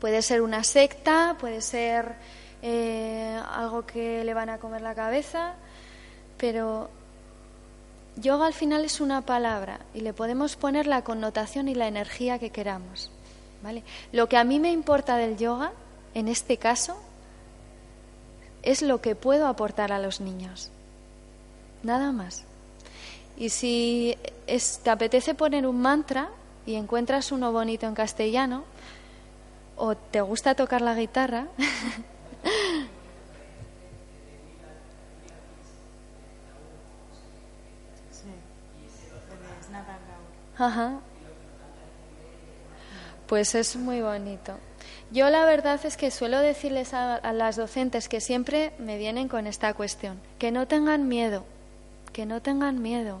Puede ser una secta, puede ser eh, algo que le van a comer la cabeza, pero Yoga al final es una palabra y le podemos poner la connotación y la energía que queramos. ¿vale? Lo que a mí me importa del yoga, en este caso, es lo que puedo aportar a los niños. Nada más. Y si te apetece poner un mantra y encuentras uno bonito en castellano, o te gusta tocar la guitarra, Ajá. Pues es muy bonito. Yo la verdad es que suelo decirles a, las docentes que siempre me vienen con esta cuestión, que no tengan miedo, que no tengan miedo,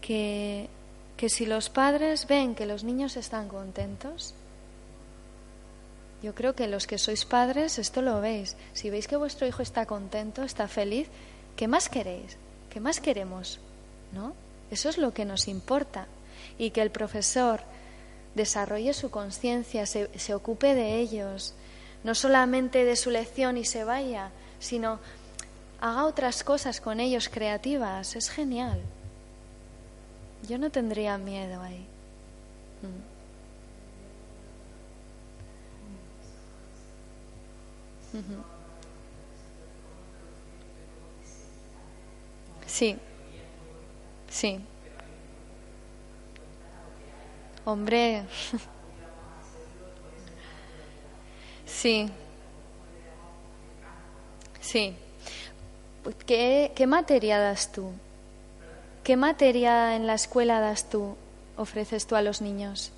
que, que si los padres ven que los niños están contentos, yo creo que los que sois padres esto lo veis. Si veis que vuestro hijo está contento, está feliz, ¿qué más queréis? ¿Qué más queremos? ¿No? Eso es lo que nos importa. Y que el profesor desarrolle su conciencia, se, se, ocupe de ellos, no solamente de su lección y se vaya, sino haga otras cosas con ellos creativas. Es genial. Yo no tendría miedo ahí. Mm. Sí, sí. Hombre, sí, sí. ¿Qué, ¿Qué materia das tú? ¿Qué materia en la escuela das tú, ofreces tú a los niños?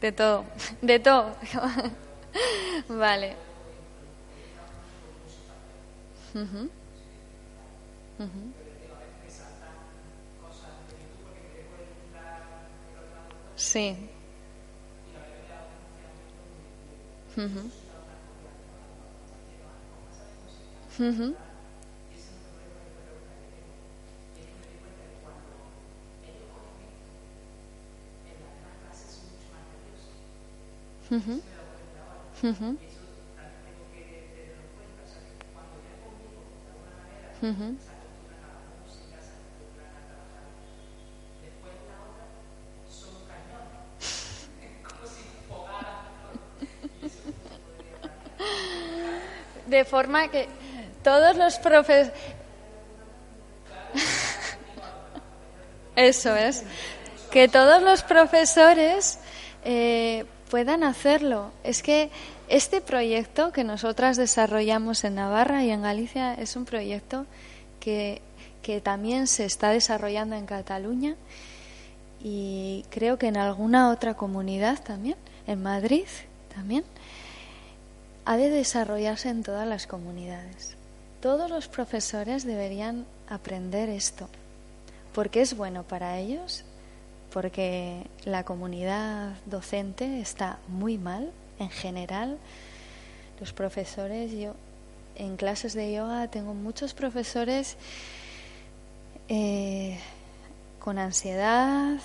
De todo, de todo. vale. Sí. De forma que todos los profes... Eso es. Que todos los profesores eh, puedan hacerlo. Es que este proyecto que nosotras desarrollamos en Navarra y en Galicia es un proyecto que, que también se está desarrollando en Cataluña y creo que en alguna otra comunidad también, en Madrid también, ha de desarrollarse en todas las comunidades. Todos los profesores deberían aprender esto, porque es bueno para ellos porque la comunidad docente está muy mal en general. Los profesores, yo en clases de yoga tengo muchos profesores eh, con ansiedad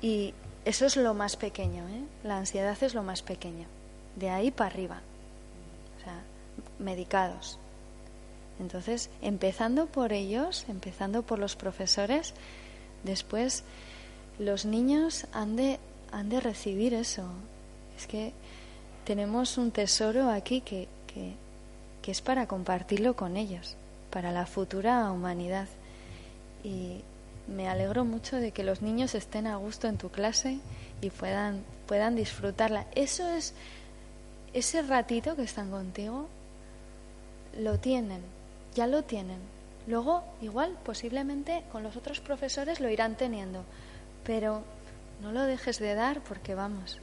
y eso es lo más pequeño, ¿eh? la ansiedad es lo más pequeño, de ahí para arriba, medicados. Entonces, empezando por ellos, empezando por los profesores, después los niños han de, han de recibir eso. Es que tenemos un tesoro aquí que, que, que es para compartirlo con ellos, para la futura humanidad. Y me alegro mucho de que los niños estén a gusto en tu clase y puedan, puedan disfrutarla. Eso es, ese ratito que están contigo, lo tienen, ya lo tienen. Luego, igual, posiblemente con los otros profesores lo irán teniendo, pero no lo dejes de dar porque vamos.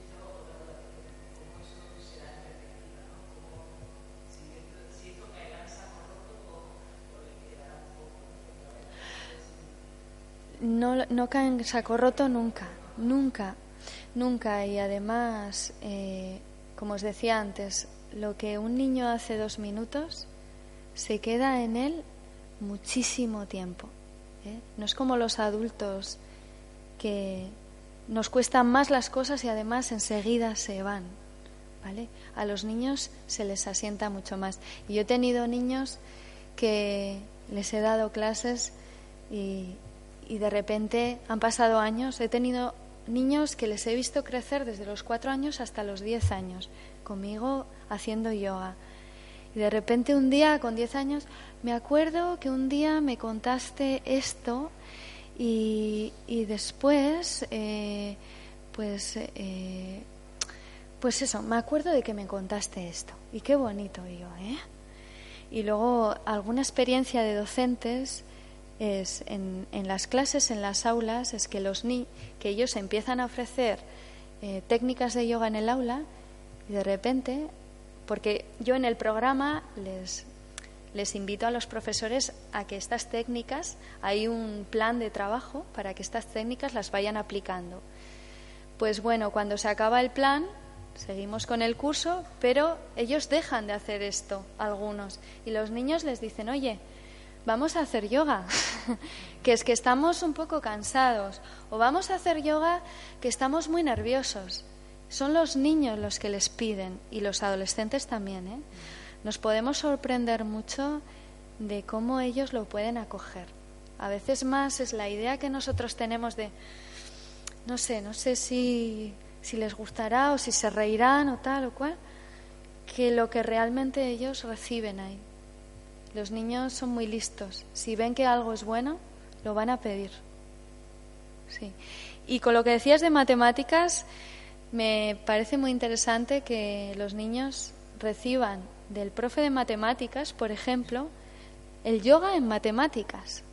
No, no cae en saco roto nunca, nunca, nunca. Y además, eh, como os decía antes, lo que un niño hace dos minutos se queda en él muchísimo tiempo. ¿eh? No es como los adultos que nos cuestan más las cosas y además enseguida se van. ¿Vale? A los niños se les asienta mucho más. Y yo he tenido niños que les he dado clases y, y de repente han pasado años. He tenido niños que les he visto crecer desde los cuatro años hasta los diez años, conmigo haciendo yoga. Y de repente un día, con diez años, me acuerdo que un día me contaste esto y, después, eh, pues, eh, pues eso, me acuerdo de que me contaste esto. Y qué bonito yo, ¿eh? Y luego alguna experiencia de docentes es en, en las clases, en las aulas, es que los ni que ellos empiezan a ofrecer eh, técnicas de yoga en el aula y de repente porque yo en el programa les, invito a los profesores a que estas técnicas, hay un plan de trabajo para que estas técnicas las vayan aplicando. Pues bueno, cuando se acaba el plan, seguimos con el curso, pero ellos dejan de hacer esto, algunos, y los niños les dicen, oye, vamos a hacer yoga, que es que estamos un poco cansados, o vamos a hacer yoga que estamos muy nerviosos. Son los niños los que les piden, y los adolescentes también, ¿eh? nos podemos sorprender mucho de cómo ellos lo pueden acoger. A veces más es la idea que nosotros tenemos de, no sé, no sé si, si les gustará o si se reirán o tal o cual, que lo que realmente ellos reciben ahí. Los niños son muy listos. Si ven que algo es bueno, lo van a pedir. Sí. Y con lo que decías de matemáticas, me parece muy interesante que los niños reciban del profe de matemáticas, por ejemplo, el yoga en matemáticas.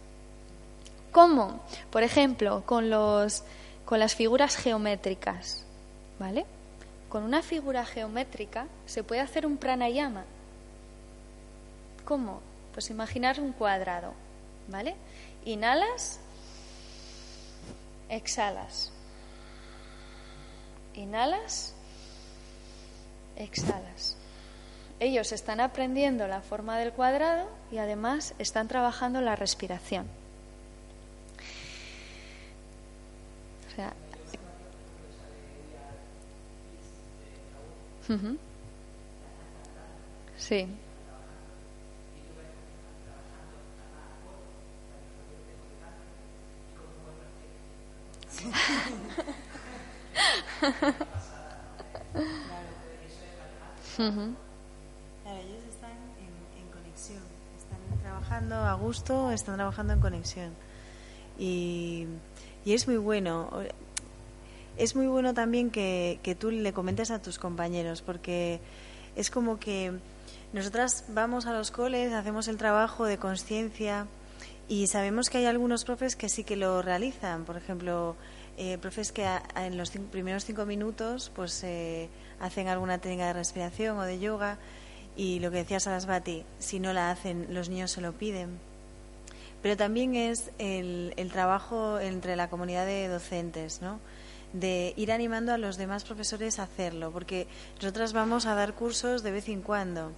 ¿Cómo? Por ejemplo, con, los, con las figuras geométricas. ¿Vale? Con una figura geométrica se puede hacer un pranayama. ¿Cómo? Pues imaginar un cuadrado. ¿Vale? Inhalas, exhalas. Inhalas, exhalas. Ellos están aprendiendo la forma del cuadrado y además están trabajando la respiración. Sí. ellos están en, conexión, están trabajando a gusto, están trabajando en conexión. Y, es muy bueno. Es muy bueno también que, que tú le comentes a tus compañeros, porque es como que nosotras vamos a los coles, hacemos el trabajo de conciencia y sabemos que hay algunos profes que sí que lo realizan. Por ejemplo, eh, profes que en los primeros cinco minutos pues eh, hacen alguna técnica de respiración o de yoga y lo que decía Sarasvati, si no la hacen, los niños se lo piden. Pero también es el, el trabajo entre la comunidad de docentes, ¿no? de ir animando a los demás profesores a hacerlo, porque nosotras vamos a dar cursos de vez en cuando,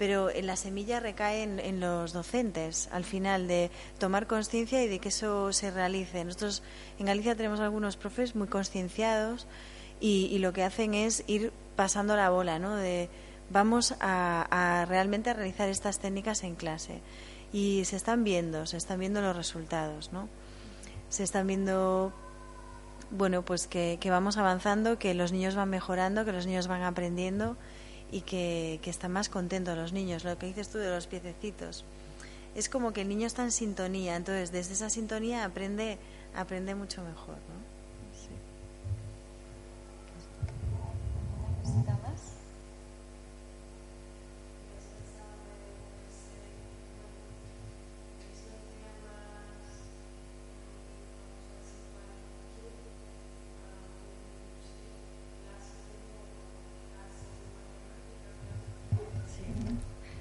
pero la semilla recae en, los docentes al final de tomar conciencia y de que eso se realice. Nosotros en Galicia tenemos algunos profes muy concienciados y, y, lo que hacen es ir pasando la bola, ¿no? De vamos a, realmente a realizar estas técnicas en clase. Y se están viendo, se están viendo los resultados, ¿no? Se están viendo, bueno, pues que, vamos avanzando, que los niños van mejorando, que los niños van aprendiendo y que, que están más contentos los niños. Lo que dices tú de los piececitos. Es como que el niño está en sintonía, entonces desde esa sintonía aprende, aprende mucho mejor,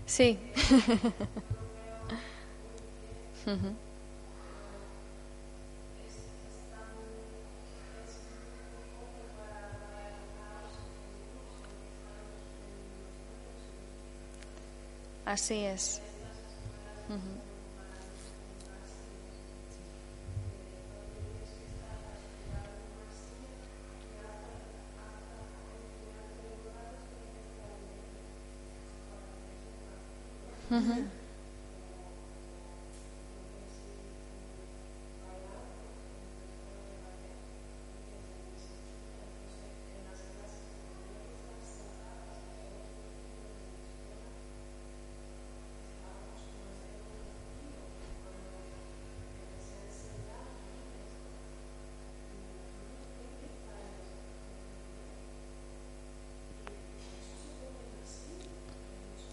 Sí. Así es.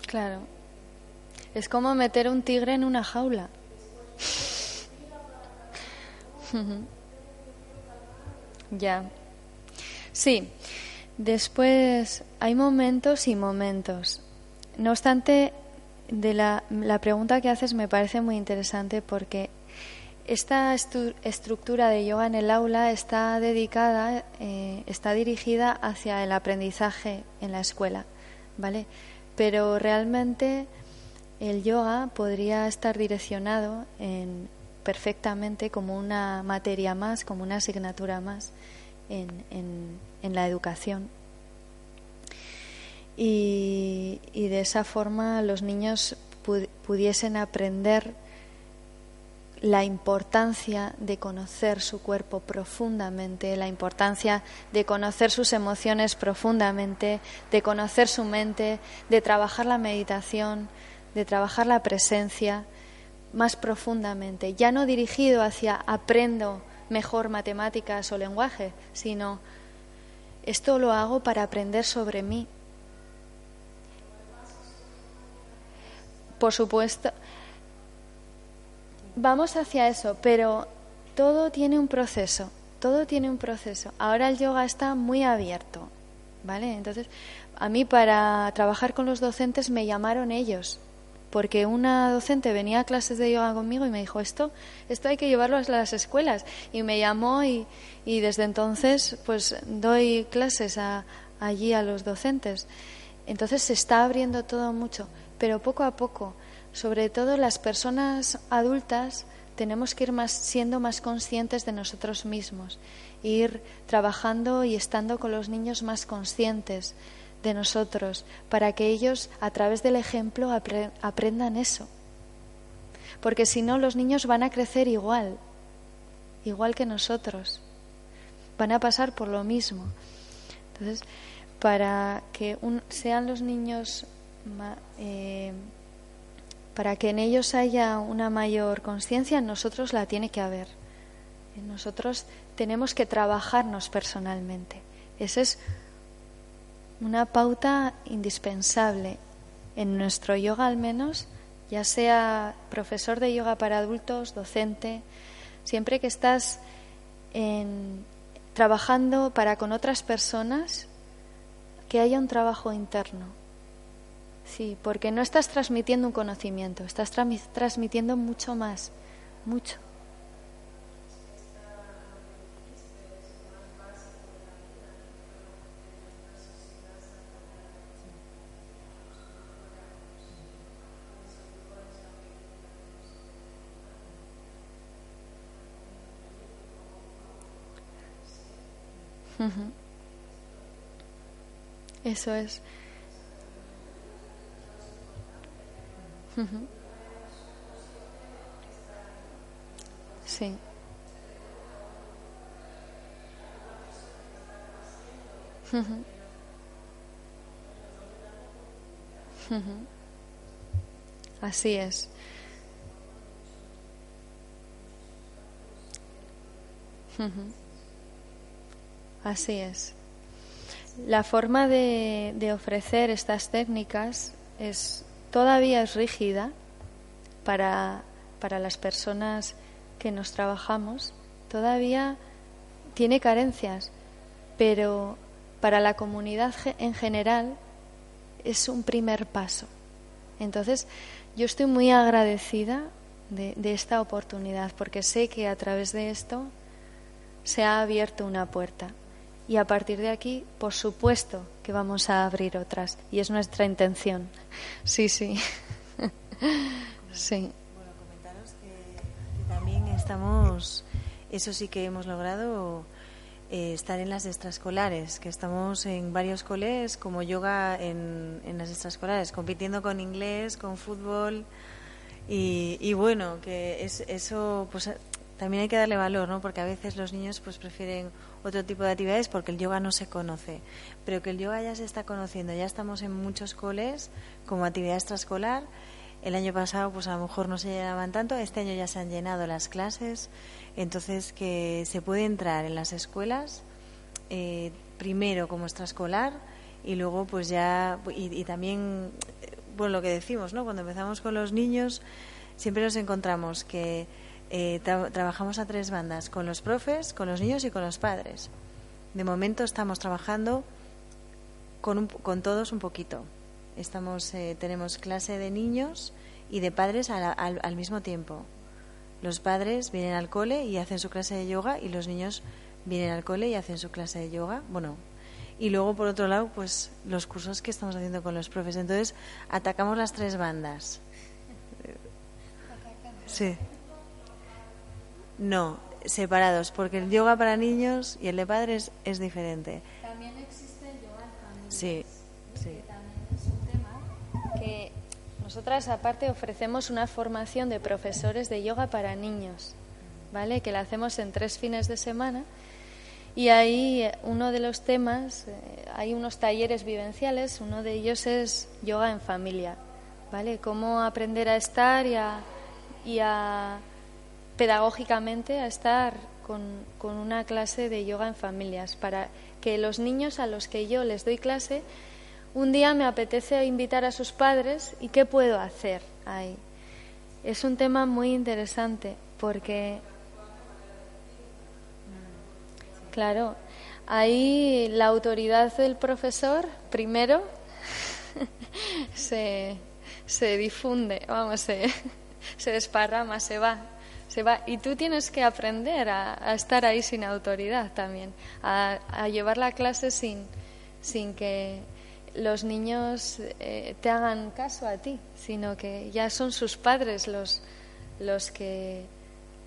Claro. Es como meter un tigre en una jaula. ya. Sí. Después hay momentos y momentos. No obstante, de la, la pregunta que haces me parece muy interesante porque esta estructura de yoga en el aula está dedicada, eh, está dirigida hacia el aprendizaje en la escuela, ¿vale? Pero realmente el yoga podría estar direccionado en, perfectamente como una materia más, como una asignatura más en, la educación. Y, de esa forma los niños pudiesen aprender la importancia de conocer su cuerpo profundamente, la importancia de conocer sus emociones profundamente, de conocer su mente, de trabajar la meditación, de trabajar la presencia más profundamente, ya no dirigido hacia aprendo mejor matemáticas o lenguaje, sino esto lo hago para aprender sobre mí. Por supuesto, vamos hacia eso, pero todo tiene un proceso, todo tiene un proceso. Ahora el yoga está muy abierto, ¿vale? Entonces, a mí para trabajar con los docentes me llamaron ellos, porque una docente venía a clases de yoga conmigo y me dijo, esto, esto hay que llevarlo a las escuelas. Y me llamó y, y desde entonces pues doy clases a, allí a los docentes. Entonces se está abriendo todo mucho, pero poco a poco sobre todo las personas adultas tenemos que ir más, siendo más conscientes de nosotros mismos, ir trabajando y estando con los niños más conscientes de nosotros, para que ellos a través del ejemplo aprendan eso. Porque si no, los niños van a crecer igual, igual que nosotros, van a pasar por lo mismo. Entonces, para que sean los niños eh, para que en ellos haya una mayor conciencia, en nosotros la tiene que haber. Nosotros tenemos que trabajarnos personalmente. Esa es una pauta indispensable en nuestro yoga al menos, ya sea profesor de yoga para adultos, docente, siempre que estás trabajando para con otras personas, que haya un trabajo interno, Sí, porque no estás transmitiendo un conocimiento, estás transmitiendo mucho más, mucho. Eso es. Sí. Así es. Así es. La forma de, ofrecer estas técnicas es todavía es rígida para, para las personas que nos trabajamos, todavía tiene carencias, pero para la comunidad en general es un primer paso. Entonces, yo estoy muy agradecida de, de, esta oportunidad porque sé que a través de esto se ha abierto una puerta. Y a partir de aquí, por supuesto que vamos a abrir otras. Y es nuestra intención. Sí, sí. sí. Bueno, comentaros que, también estamos, eso sí que hemos logrado eh, estar en las extraescolares, que estamos en varios coles como yoga en, en las extraescolares, compitiendo con inglés, con fútbol. Y, y bueno, que es, eso pues también hay que darle valor, ¿no? Porque a veces los niños pues prefieren otro tipo de actividades porque el yoga no se conoce. Pero que el yoga ya se está conociendo, ya estamos en muchos coles como actividad extraescolar. El año pasado, pues a lo mejor no se llenaban tanto, este año ya se han llenado las clases. Entonces, que se puede entrar en las escuelas eh, primero como extraescolar y luego, pues ya, y, y también, bueno, lo que decimos, ¿no? Cuando empezamos con los niños, siempre nos encontramos que eh, trabajamos a tres bandas, con los profes, con los niños y con los padres. De momento estamos trabajando con, con todos un poquito. Estamos, eh, tenemos clase de niños y de padres al, al, mismo tiempo. Los padres vienen al cole y hacen su clase de yoga y los niños vienen al cole y hacen su clase de yoga. Bueno, y luego por otro lado, pues los cursos que estamos haciendo con los profes. Entonces, atacamos las tres bandas. Sí. No, separados, porque el yoga para niños y el de padres es diferente. También existe el yoga en Sí, sí. También es un tema que nosotras aparte ofrecemos una formación de profesores de yoga para niños, ¿vale? Que la hacemos en tres fines de semana. Y ahí eh, uno de los temas, eh, hay unos talleres vivenciales, uno de ellos es yoga en familia, ¿vale? Cómo aprender a estar y a, y a pedagógicamente a estar con, con, una clase de yoga en familias, para que los niños a los que yo les doy clase, un día me apetece invitar a sus padres y qué puedo hacer ahí. Es un tema muy interesante porque, claro, ahí la autoridad del profesor, primero, se, se difunde, vamos, se, se desparrama, se va, se va. Y tú tienes que aprender a, estar ahí sin autoridad también, a, llevar la clase sin, sin que los niños eh, te hagan caso a ti, sino que ya son sus padres los, los, que,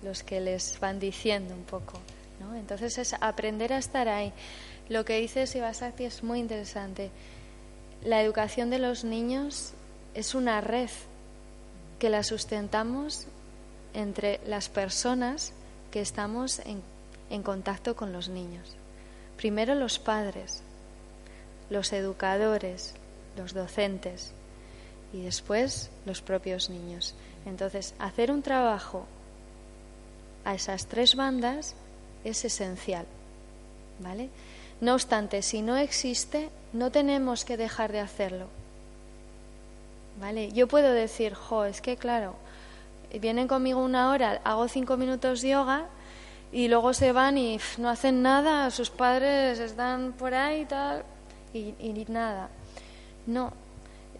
los que les van diciendo un poco. ¿no? Entonces es aprender a estar ahí. Lo que dice Sivasati es muy interesante. La educación de los niños es una red que la sustentamos entre las personas que estamos en, contacto con los niños. Primero los padres, los educadores, los docentes y después los propios niños. Entonces, hacer un trabajo a esas tres bandas es esencial, ¿vale? No obstante, si no existe, no tenemos que dejar de hacerlo. ¿Vale? Yo puedo decir, jo, es que claro, vienen conmigo una hora, hago cinco minutos de yoga y luego se van y no hacen nada, sus padres están por ahí y tal, y, y nada. No,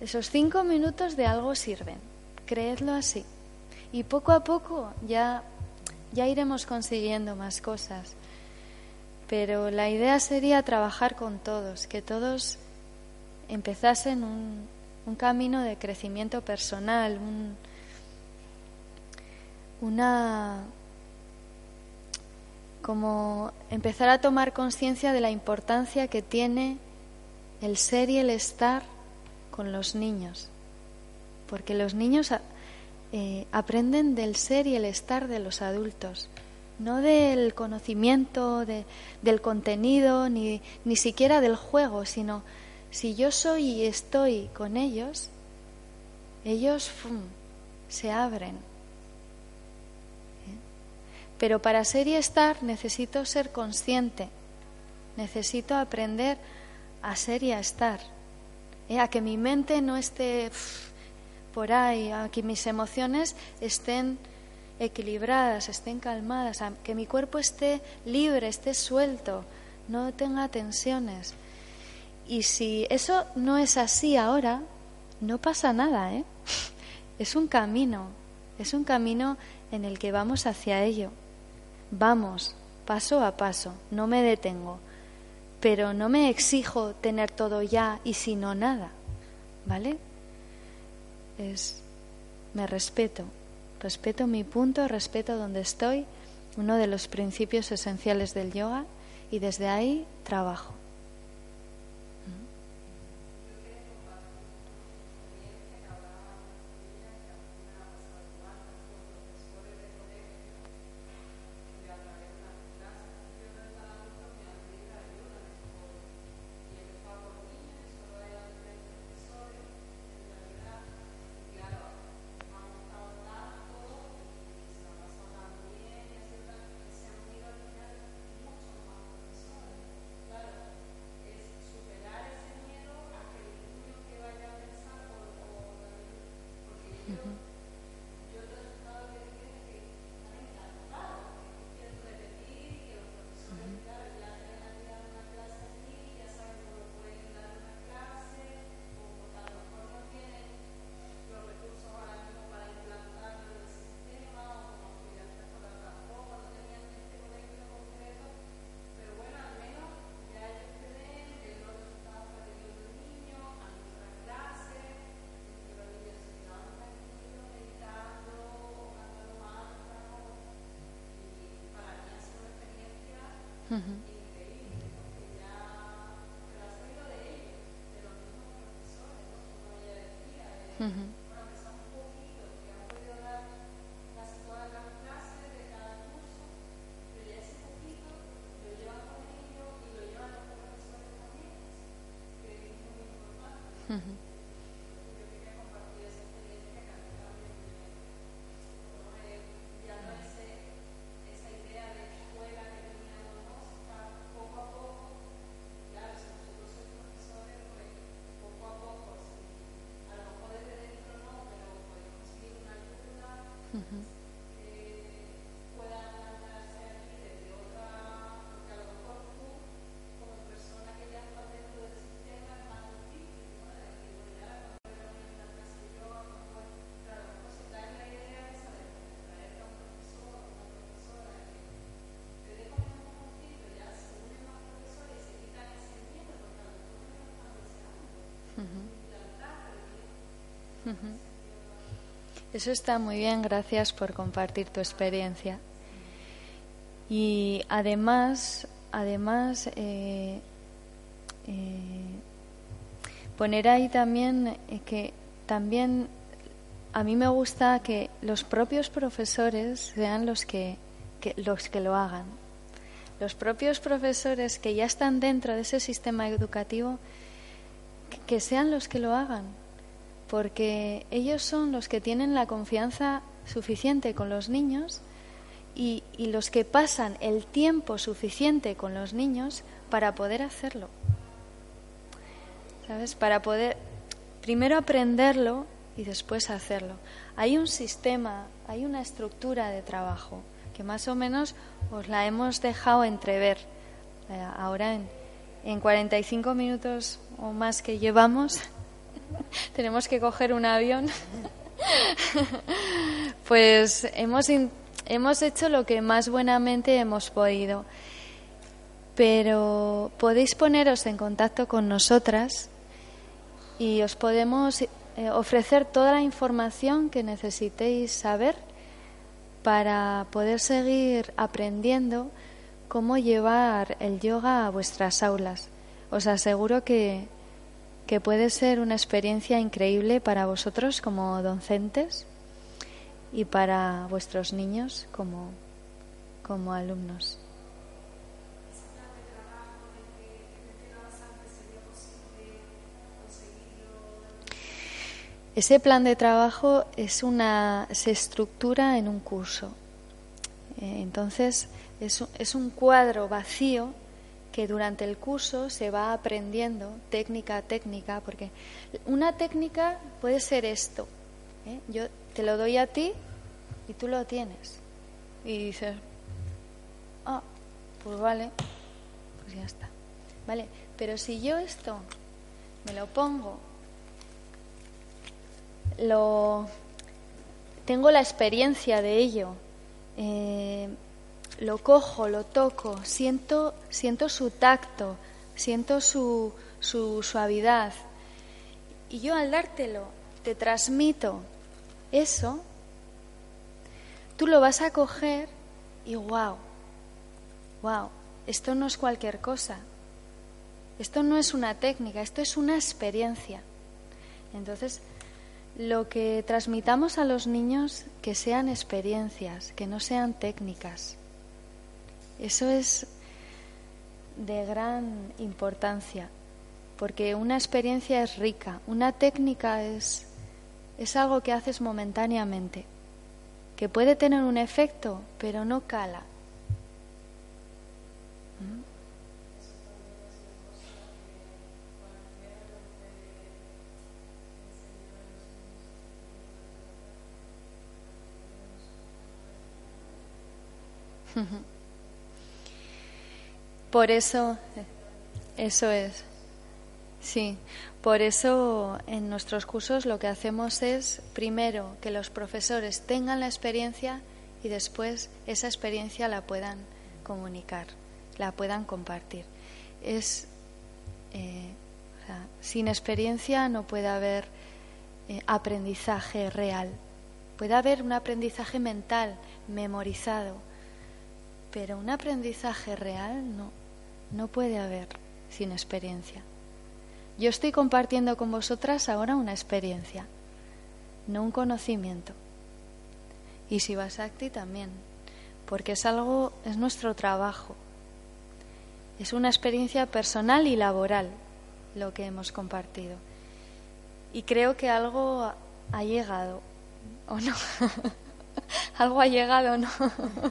esos cinco minutos de algo sirven, creedlo así. Y poco a poco ya, ya iremos consiguiendo más cosas. Pero la idea sería trabajar con todos, que todos empezasen un, un camino de crecimiento personal, un, una como empezar a tomar conciencia de la importancia que tiene el ser y el estar con los niños, porque los niños eh, aprenden del ser y el estar de los adultos, no del conocimiento, de, del contenido, ni, ni siquiera del juego, sino si yo soy y estoy con ellos, ellos se abren. Pero para ser y estar necesito ser consciente, necesito aprender a ser y a estar, ¿Eh? a que mi mente no esté por ahí, a que mis emociones estén equilibradas, estén calmadas, a que mi cuerpo esté libre, esté suelto, no tenga tensiones. Y si eso no es así ahora, no pasa nada, ¿eh? Es un camino, es un camino en el que vamos hacia ello. Vamos, paso a paso, no me detengo, pero no me exijo tener todo ya y si no nada, ¿vale? Es, me respeto, respeto mi punto, respeto donde estoy, uno de los principios esenciales del yoga, y desde ahí trabajo. Uh -huh. Mm-hmm. Eso está muy bien, gracias por compartir tu experiencia. Y además, además, eh, eh, poner ahí también eh, que también a mí me gusta que los propios profesores sean los que, los que lo hagan. Los propios profesores que ya están dentro de ese sistema educativo, que sean los que lo hagan porque ellos son los que tienen la confianza suficiente con los niños y, los que pasan el tiempo suficiente con los niños para poder hacerlo. ¿Sabes? Para poder primero aprenderlo y después hacerlo. Hay un sistema, hay una estructura de trabajo que más o menos os la hemos dejado entrever. Eh, ahora en, en 45 minutos o más que llevamos, tenemos que coger un avión, pues hemos, hemos hecho lo que más buenamente hemos podido. Pero podéis poneros en contacto con nosotras y os podemos eh, ofrecer toda la información que necesitéis saber para poder seguir aprendiendo cómo llevar el yoga a vuestras aulas. Os aseguro que que puede ser una experiencia increíble para vosotros como docentes y para vuestros niños como, como alumnos. Ese plan de trabajo es una, se estructura en un curso. Eh, entonces, es, es un cuadro vacío que durante el curso se va aprendiendo técnica a técnica, porque una técnica puede ser esto. ¿eh? Yo te lo doy a ti y tú lo tienes. Y dices, ah, pues vale, pues ya está. Vale, pero si yo esto me lo pongo, lo tengo la experiencia de ello, eh, lo cojo, lo toco, siento, siento su tacto, siento su, su suavidad. Y yo al dártelo te transmito eso, tú lo vas a coger y wow, wow, esto no es cualquier cosa. Esto no es una técnica, esto es una experiencia. Entonces, lo que transmitamos a los niños, que sean experiencias, que no sean técnicas. Eso es de gran importancia, porque una experiencia es rica, una técnica es, es algo que haces momentáneamente, que puede tener un efecto, pero no cala. Por eso, eso es. Sí, por eso en nuestros cursos lo que hacemos es, primero, que los profesores tengan la experiencia y después esa experiencia la puedan comunicar, la puedan compartir. Es, eh, sin experiencia no puede haber eh, aprendizaje real. Puede haber un aprendizaje mental, memorizado, Pero un aprendizaje real no, no puede haber sin experiencia. Yo estoy compartiendo con vosotras ahora una experiencia, no un conocimiento. Y si vas ti también, porque es algo, es nuestro trabajo. Es una experiencia personal y laboral lo que hemos compartido. Y creo que algo ha llegado, ¿o no? algo ha llegado, ¿no?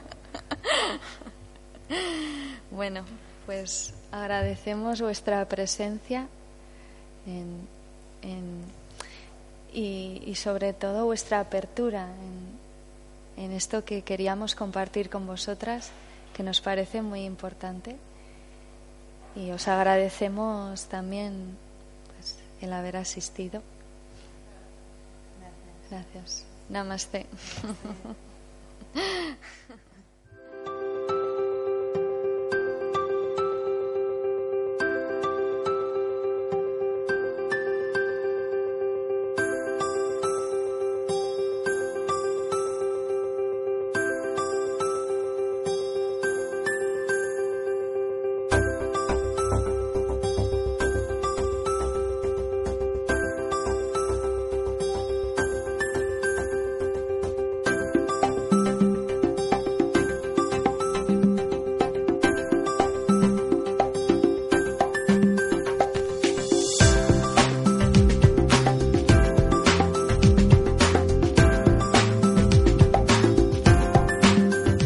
bueno, pues agradecemos vuestra presencia y, sobre todo vuestra apertura en, en esto que queríamos compartir con vosotras, que nos parece muy importante. Y os agradecemos también pues, el haber asistido. Gracias. Namaste.